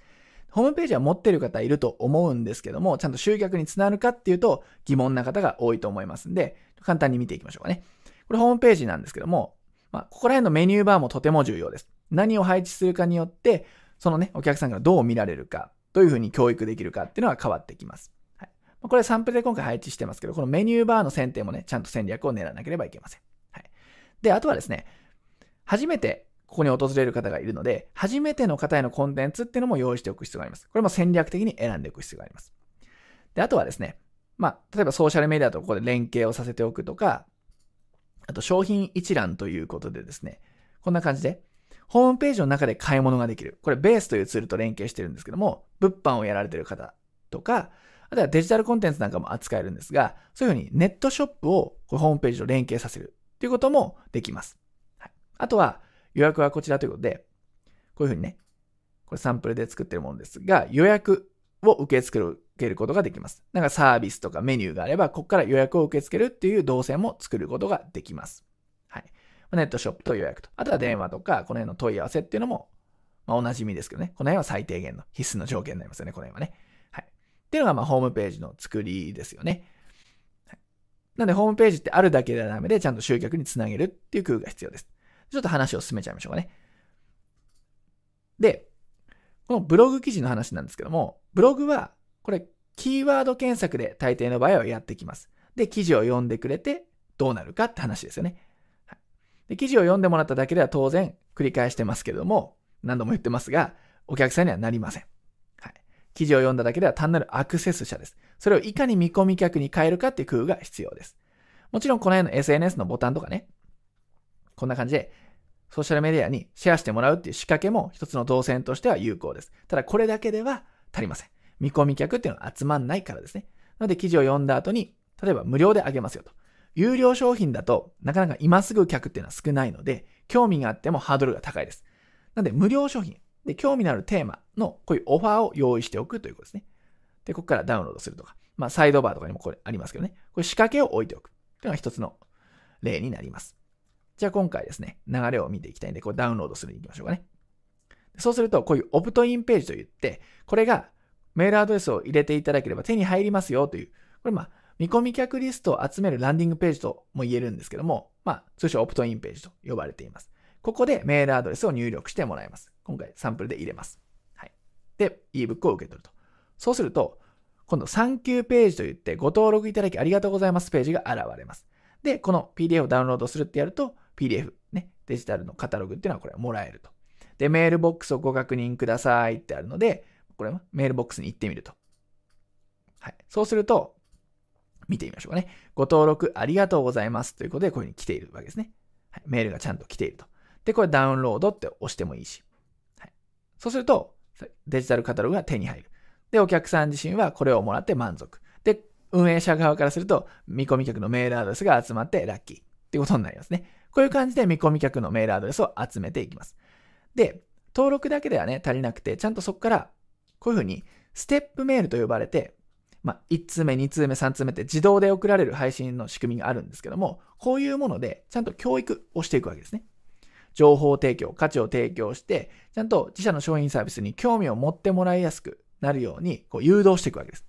ホームページは持ってる方いると思うんですけども、ちゃんと集客につながるかっていうと疑問な方が多いと思いますんで、簡単に見ていきましょうかね。これホームページなんですけども、まあ、ここら辺のメニューバーもとても重要です。何を配置するかによって、そのね、お客さんがどう見られるか、どういうふうに教育できるかっていうのは変わってきます。これサンプルで今回配置してますけど、このメニューバーの選定もね、ちゃんと戦略を練らなければいけません。はい。で、あとはですね、初めてここに訪れる方がいるので、初めての方へのコンテンツっていうのも用意しておく必要があります。これも戦略的に選んでおく必要があります。で、あとはですね、まあ、例えばソーシャルメディアとここで連携をさせておくとか、あと商品一覧ということでですね、こんな感じで、ホームページの中で買い物ができる。これベースというツールと連携してるんですけども、物販をやられてる方とか、あとはデジタルコンテンツなんかも扱えるんですが、そういうふうにネットショップをホームページと連携させるということもできます。はい、あとは、予約はこちらということで、こういうふうにね、これサンプルで作ってるものですが、予約を受け付けることができます。なんかサービスとかメニューがあれば、ここから予約を受け付けるっていう動線も作ることができます。はい。ネットショップと予約と。あとは電話とか、この辺の問い合わせっていうのも、まあ、おなじみですけどね。この辺は最低限の必須の条件になりますよね、この辺はね。っていうのが、まあ、ホームページの作りですよね。はい、なんで、ホームページってあるだけではダメで、ちゃんと集客につなげるっていう工夫が必要です。ちょっと話を進めちゃいましょうかね。で、このブログ記事の話なんですけども、ブログは、これ、キーワード検索で大抵の場合はやってきます。で、記事を読んでくれてどうなるかって話ですよね。はい、で記事を読んでもらっただけでは当然繰り返してますけども、何度も言ってますが、お客さんにはなりません。記事を読んだだけでは単なるアクセス者です。それをいかに見込み客に変えるかっていう工夫が必要です。もちろんこの辺の SNS のボタンとかね、こんな感じでソーシャルメディアにシェアしてもらうっていう仕掛けも一つの動線としては有効です。ただこれだけでは足りません。見込み客っていうのは集まんないからですね。なので記事を読んだ後に、例えば無料であげますよと。有料商品だとなかなか今すぐ客っていうのは少ないので、興味があってもハードルが高いです。なので無料商品で興味のあるテーマのこういうオファーを用意しておくということですね。で、ここからダウンロードするとか。まあサイドバーとかにもこれありますけどね。これ仕掛けを置いておく。というのが一つの例になります。じゃあ今回ですね、流れを見ていきたいんで、これダウンロードするに行きましょうかね。そうすると、こういうオプトインページといって、これがメールアドレスを入れていただければ手に入りますよという、これまあ、見込み客リストを集めるランディングページとも言えるんですけども、まあ、通称オプトインページと呼ばれています。ここでメールアドレスを入力してもらいます。今回サンプルで入れます。はい。で、ebook を受け取ると。そうすると、今度、サンキューページといって、ご登録いただきありがとうございますページが現れます。で、この PDF をダウンロードするってやると、PDF、ね、デジタルのカタログっていうのはこれもらえると。で、メールボックスをご確認くださいってあるので、これはメールボックスに行ってみると。はい。そうすると、見てみましょうかね。ご登録ありがとうございますということで、こういうふうに来ているわけですね。はい、メールがちゃんと来ていると。で、これダウンロードって押してもいいし。はい、そうすると、デジタルカタログが手に入る。で、お客さん自身はこれをもらって満足。で、運営者側からすると、見込み客のメールアドレスが集まってラッキー。ってことになりますね。こういう感じで見込み客のメールアドレスを集めていきます。で、登録だけではね、足りなくて、ちゃんとそこから、こういうふうに、ステップメールと呼ばれて、まあ、1通目、2通目、3通目って自動で送られる配信の仕組みがあるんですけども、こういうもので、ちゃんと教育をしていくわけですね。情報提供、価値を提供して、ちゃんと自社の商品サービスに興味を持ってもらいやすくなるように、こう誘導していくわけです。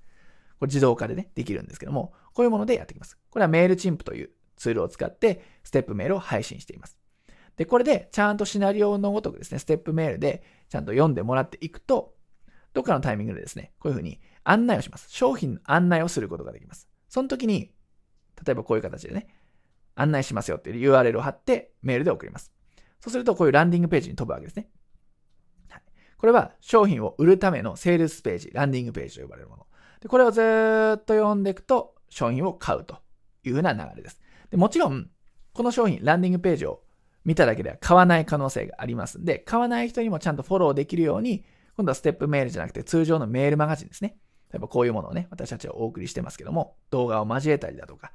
これ自動化でね、できるんですけども、こういうものでやっていきます。これはメールチンプというツールを使ってステップメールを配信しています。で、これでちゃんとシナリオのごとくですね、ステップメールでちゃんと読んでもらっていくと、どっかのタイミングでですね、こういうふうに案内をします。商品の案内をすることができます。その時に、例えばこういう形でね、案内しますよっていう URL を貼ってメールで送ります。そうするとこういうランディングページに飛ぶわけですね。はい、これは商品を売るためのセールスページ、ランディングページと呼ばれるもの。でこれをずっと読んでいくと商品を買うというふうな流れです。でもちろん、この商品、ランディングページを見ただけでは買わない可能性がありますんで、買わない人にもちゃんとフォローできるように、今度はステップメールじゃなくて通常のメールマガジンですね。例えばこういうものをね、私たちはお送りしてますけども、動画を交えたりだとか、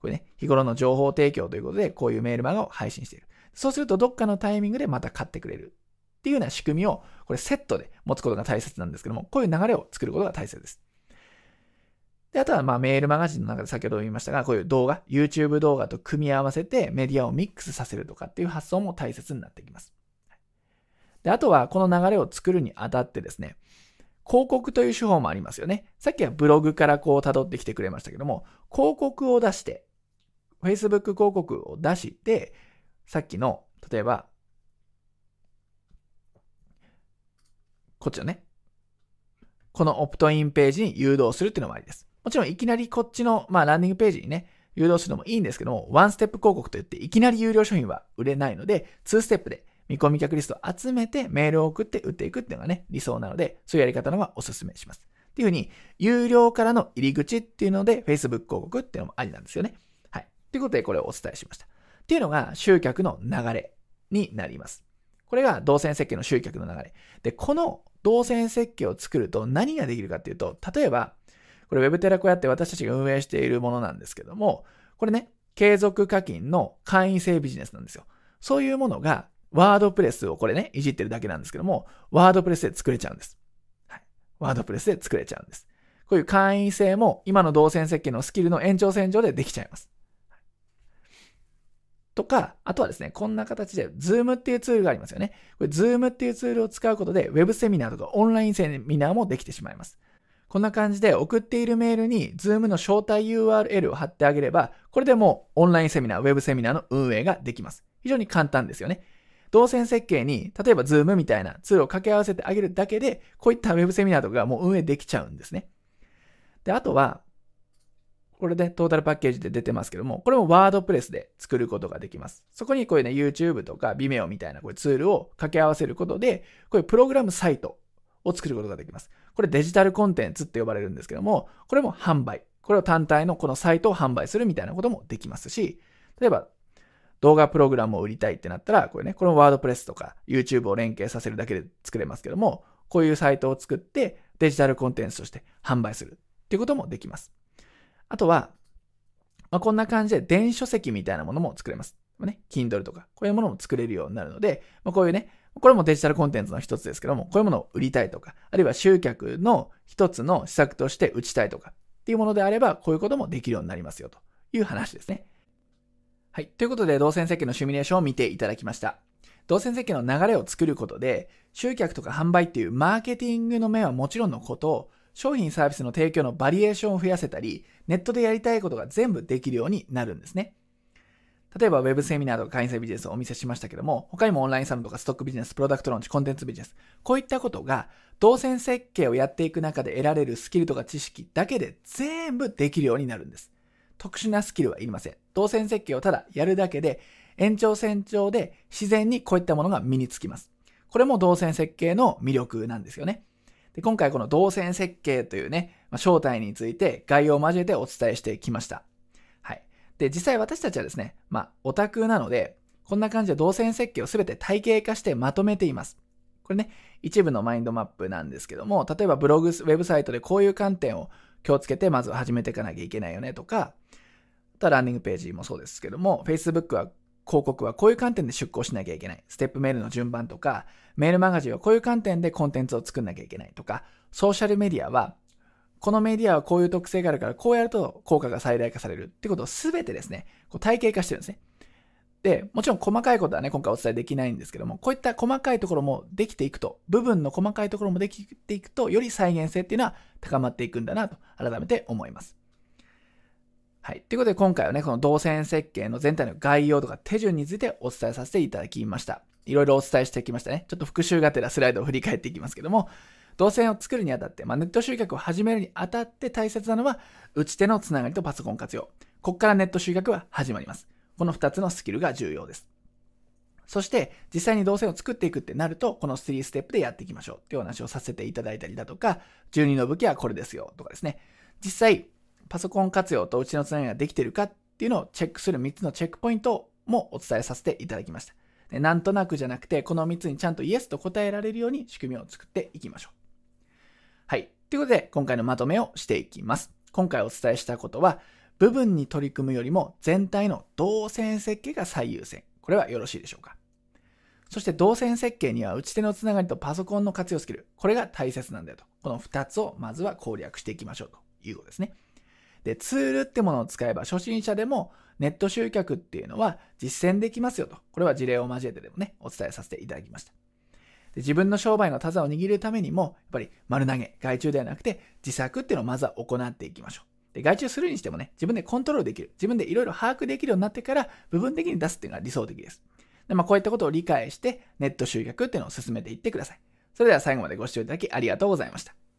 これね、日頃の情報提供ということで、こういうメールマガを配信している。そうすると、どっかのタイミングでまた買ってくれる。っていうような仕組みを、これセットで持つことが大切なんですけども、こういう流れを作ることが大切です。で、あとはまあメールマガジンの中で先ほど言いましたが、こういう動画、YouTube 動画と組み合わせてメディアをミックスさせるとかっていう発想も大切になってきます。で、あとはこの流れを作るにあたってですね、広告という手法もありますよね。さっきはブログからこう辿ってきてくれましたけども、広告を出して、Facebook 広告を出して、さっきの、例えば、こっちのね、このオプトインページに誘導するっていうのもありです。もちろんいきなりこっちの、まあ、ランディングページにね、誘導するのもいいんですけども、ワンステップ広告といって、いきなり有料商品は売れないので、2ステップで見込み客リストを集めてメールを送って売っていくっていうのがね、理想なので、そういうやり方の方がお勧めします。っていうふうに、有料からの入り口っていうので、Facebook 広告っていうのもありなんですよね。はい。ということで、これをお伝えしました。っていうのが、集客の流れになります。これが動線設計の集客の流れ。で、この動線設計を作ると何ができるかっていうと、例えば、これ Web テラコやって私たちが運営しているものなんですけども、これね、継続課金の会員制ビジネスなんですよ。そういうものが、ワードプレスをこれね、いじってるだけなんですけども、ワードプレスで作れちゃうんです。はい。ワードプレスで作れちゃうんです。こういう会員制も今の動線設計のスキルの延長線上でできちゃいます。とか、あとはですね、こんな形で、Zoom っていうツールがありますよね。これ Zoom っていうツールを使うことで、Web セミナーとかオンラインセミナーもできてしまいます。こんな感じで送っているメールに Zoom の招待 URL を貼ってあげれば、これでもうオンラインセミナー、Web セミナーの運営ができます。非常に簡単ですよね。動線設計に、例えば Zoom みたいなツールを掛け合わせてあげるだけで、こういった Web セミナーとかがもう運営できちゃうんですね。で、あとは、これでトータルパッケージで出てますけども、これもワードプレスで作ることができます。そこにこういうね、YouTube とか Vimeo みたいなこういうツールを掛け合わせることで、こういうプログラムサイトを作ることができます。これデジタルコンテンツって呼ばれるんですけども、これも販売。これを単体のこのサイトを販売するみたいなこともできますし、例えば動画プログラムを売りたいってなったら、これね、このワードプレスとか YouTube を連携させるだけで作れますけども、こういうサイトを作ってデジタルコンテンツとして販売するっていうこともできます。あとは、まあ、こんな感じで電子書籍みたいなものも作れます。まね、Kindle とか、こういうものも作れるようになるので、まあ、こういうね、これもデジタルコンテンツの一つですけども、こういうものを売りたいとか、あるいは集客の一つの施策として打ちたいとかっていうものであれば、こういうこともできるようになりますよという話ですね。はい。ということで、動線設計のシミュレーションを見ていただきました。動線設計の流れを作ることで、集客とか販売っていうマーケティングの面はもちろんのことを、商品サービスの提供のバリエーションを増やせたり、ネットでやりたいことが全部できるようになるんですね。例えば Web セミナーとか会員制ビジネスをお見せしましたけども、他にもオンラインサロンとかストックビジネス、プロダクトローンチ、コンテンツビジネス、こういったことが動線設計をやっていく中で得られるスキルとか知識だけで全部できるようになるんです。特殊なスキルはいりません。動線設計をただやるだけで延長線上で自然にこういったものが身につきます。これも動線設計の魅力なんですよね。で今回この動線設計というね、まあ、正体について概要を交えてお伝えしてきました。はい。で、実際私たちはですね、まあ、オタクなので、こんな感じで動線設計をすべて体系化してまとめています。これね、一部のマインドマップなんですけども、例えばブログ、ウェブサイトでこういう観点を気をつけてまず始めていかなきゃいけないよねとか、あとはランディングページもそうですけども、Facebook は広告はこういう観点で出稿しなきゃいけない。ステップメールの順番とか、メールマガジンはこういう観点でコンテンツを作んなきゃいけないとか、ソーシャルメディアは、このメディアはこういう特性があるから、こうやると効果が最大化されるってことをすべてですね、こう体系化してるんですね。で、もちろん細かいことはね、今回お伝えできないんですけども、こういった細かいところもできていくと、部分の細かいところもできていくと、より再現性っていうのは高まっていくんだなと、改めて思います。はい。ということで今回はね、この動線設計の全体の概要とか手順についてお伝えさせていただきました。いろいろお伝えしてきましたね。ちょっと復習がてらスライドを振り返っていきますけども、動線を作るにあたって、まあ、ネット集客を始めるにあたって大切なのは、打ち手のつながりとパソコン活用。ここからネット集客は始まります。この2つのスキルが重要です。そして、実際に動線を作っていくってなると、この3ステップでやっていきましょうっていうお話をさせていただいたりだとか、12の武器はこれですよとかですね。実際、パソコン活用とうちのつながりができてるかっていうのをチェックする3つのチェックポイントもお伝えさせていただきました。でなんとなくじゃなくて、この3つにちゃんとイエスと答えられるように仕組みを作っていきましょう。はい。ということで、今回のまとめをしていきます。今回お伝えしたことは、部分に取り組むよりも全体の動線設計が最優先。これはよろしいでしょうか？そして動線設計には打ち手のつながりとパソコンの活用スキル。これが大切なんだよと。この2つをまずは攻略していきましょうということですね。で、ツールってものを使えば初心者でもネット集客っていうのは実践できますよと。これは事例を交えてでもね、お伝えさせていただきました。で自分の商売のタザを握るためにも、やっぱり丸投げ、外注ではなくて自作っていうのをまずは行っていきましょう。で、外注するにしてもね、自分でコントロールできる。自分でいろいろ把握できるようになってから部分的に出すっていうのが理想的です。で、まあこういったことを理解してネット集客っていうのを進めていってください。それでは最後までご視聴いただきありがとうございました。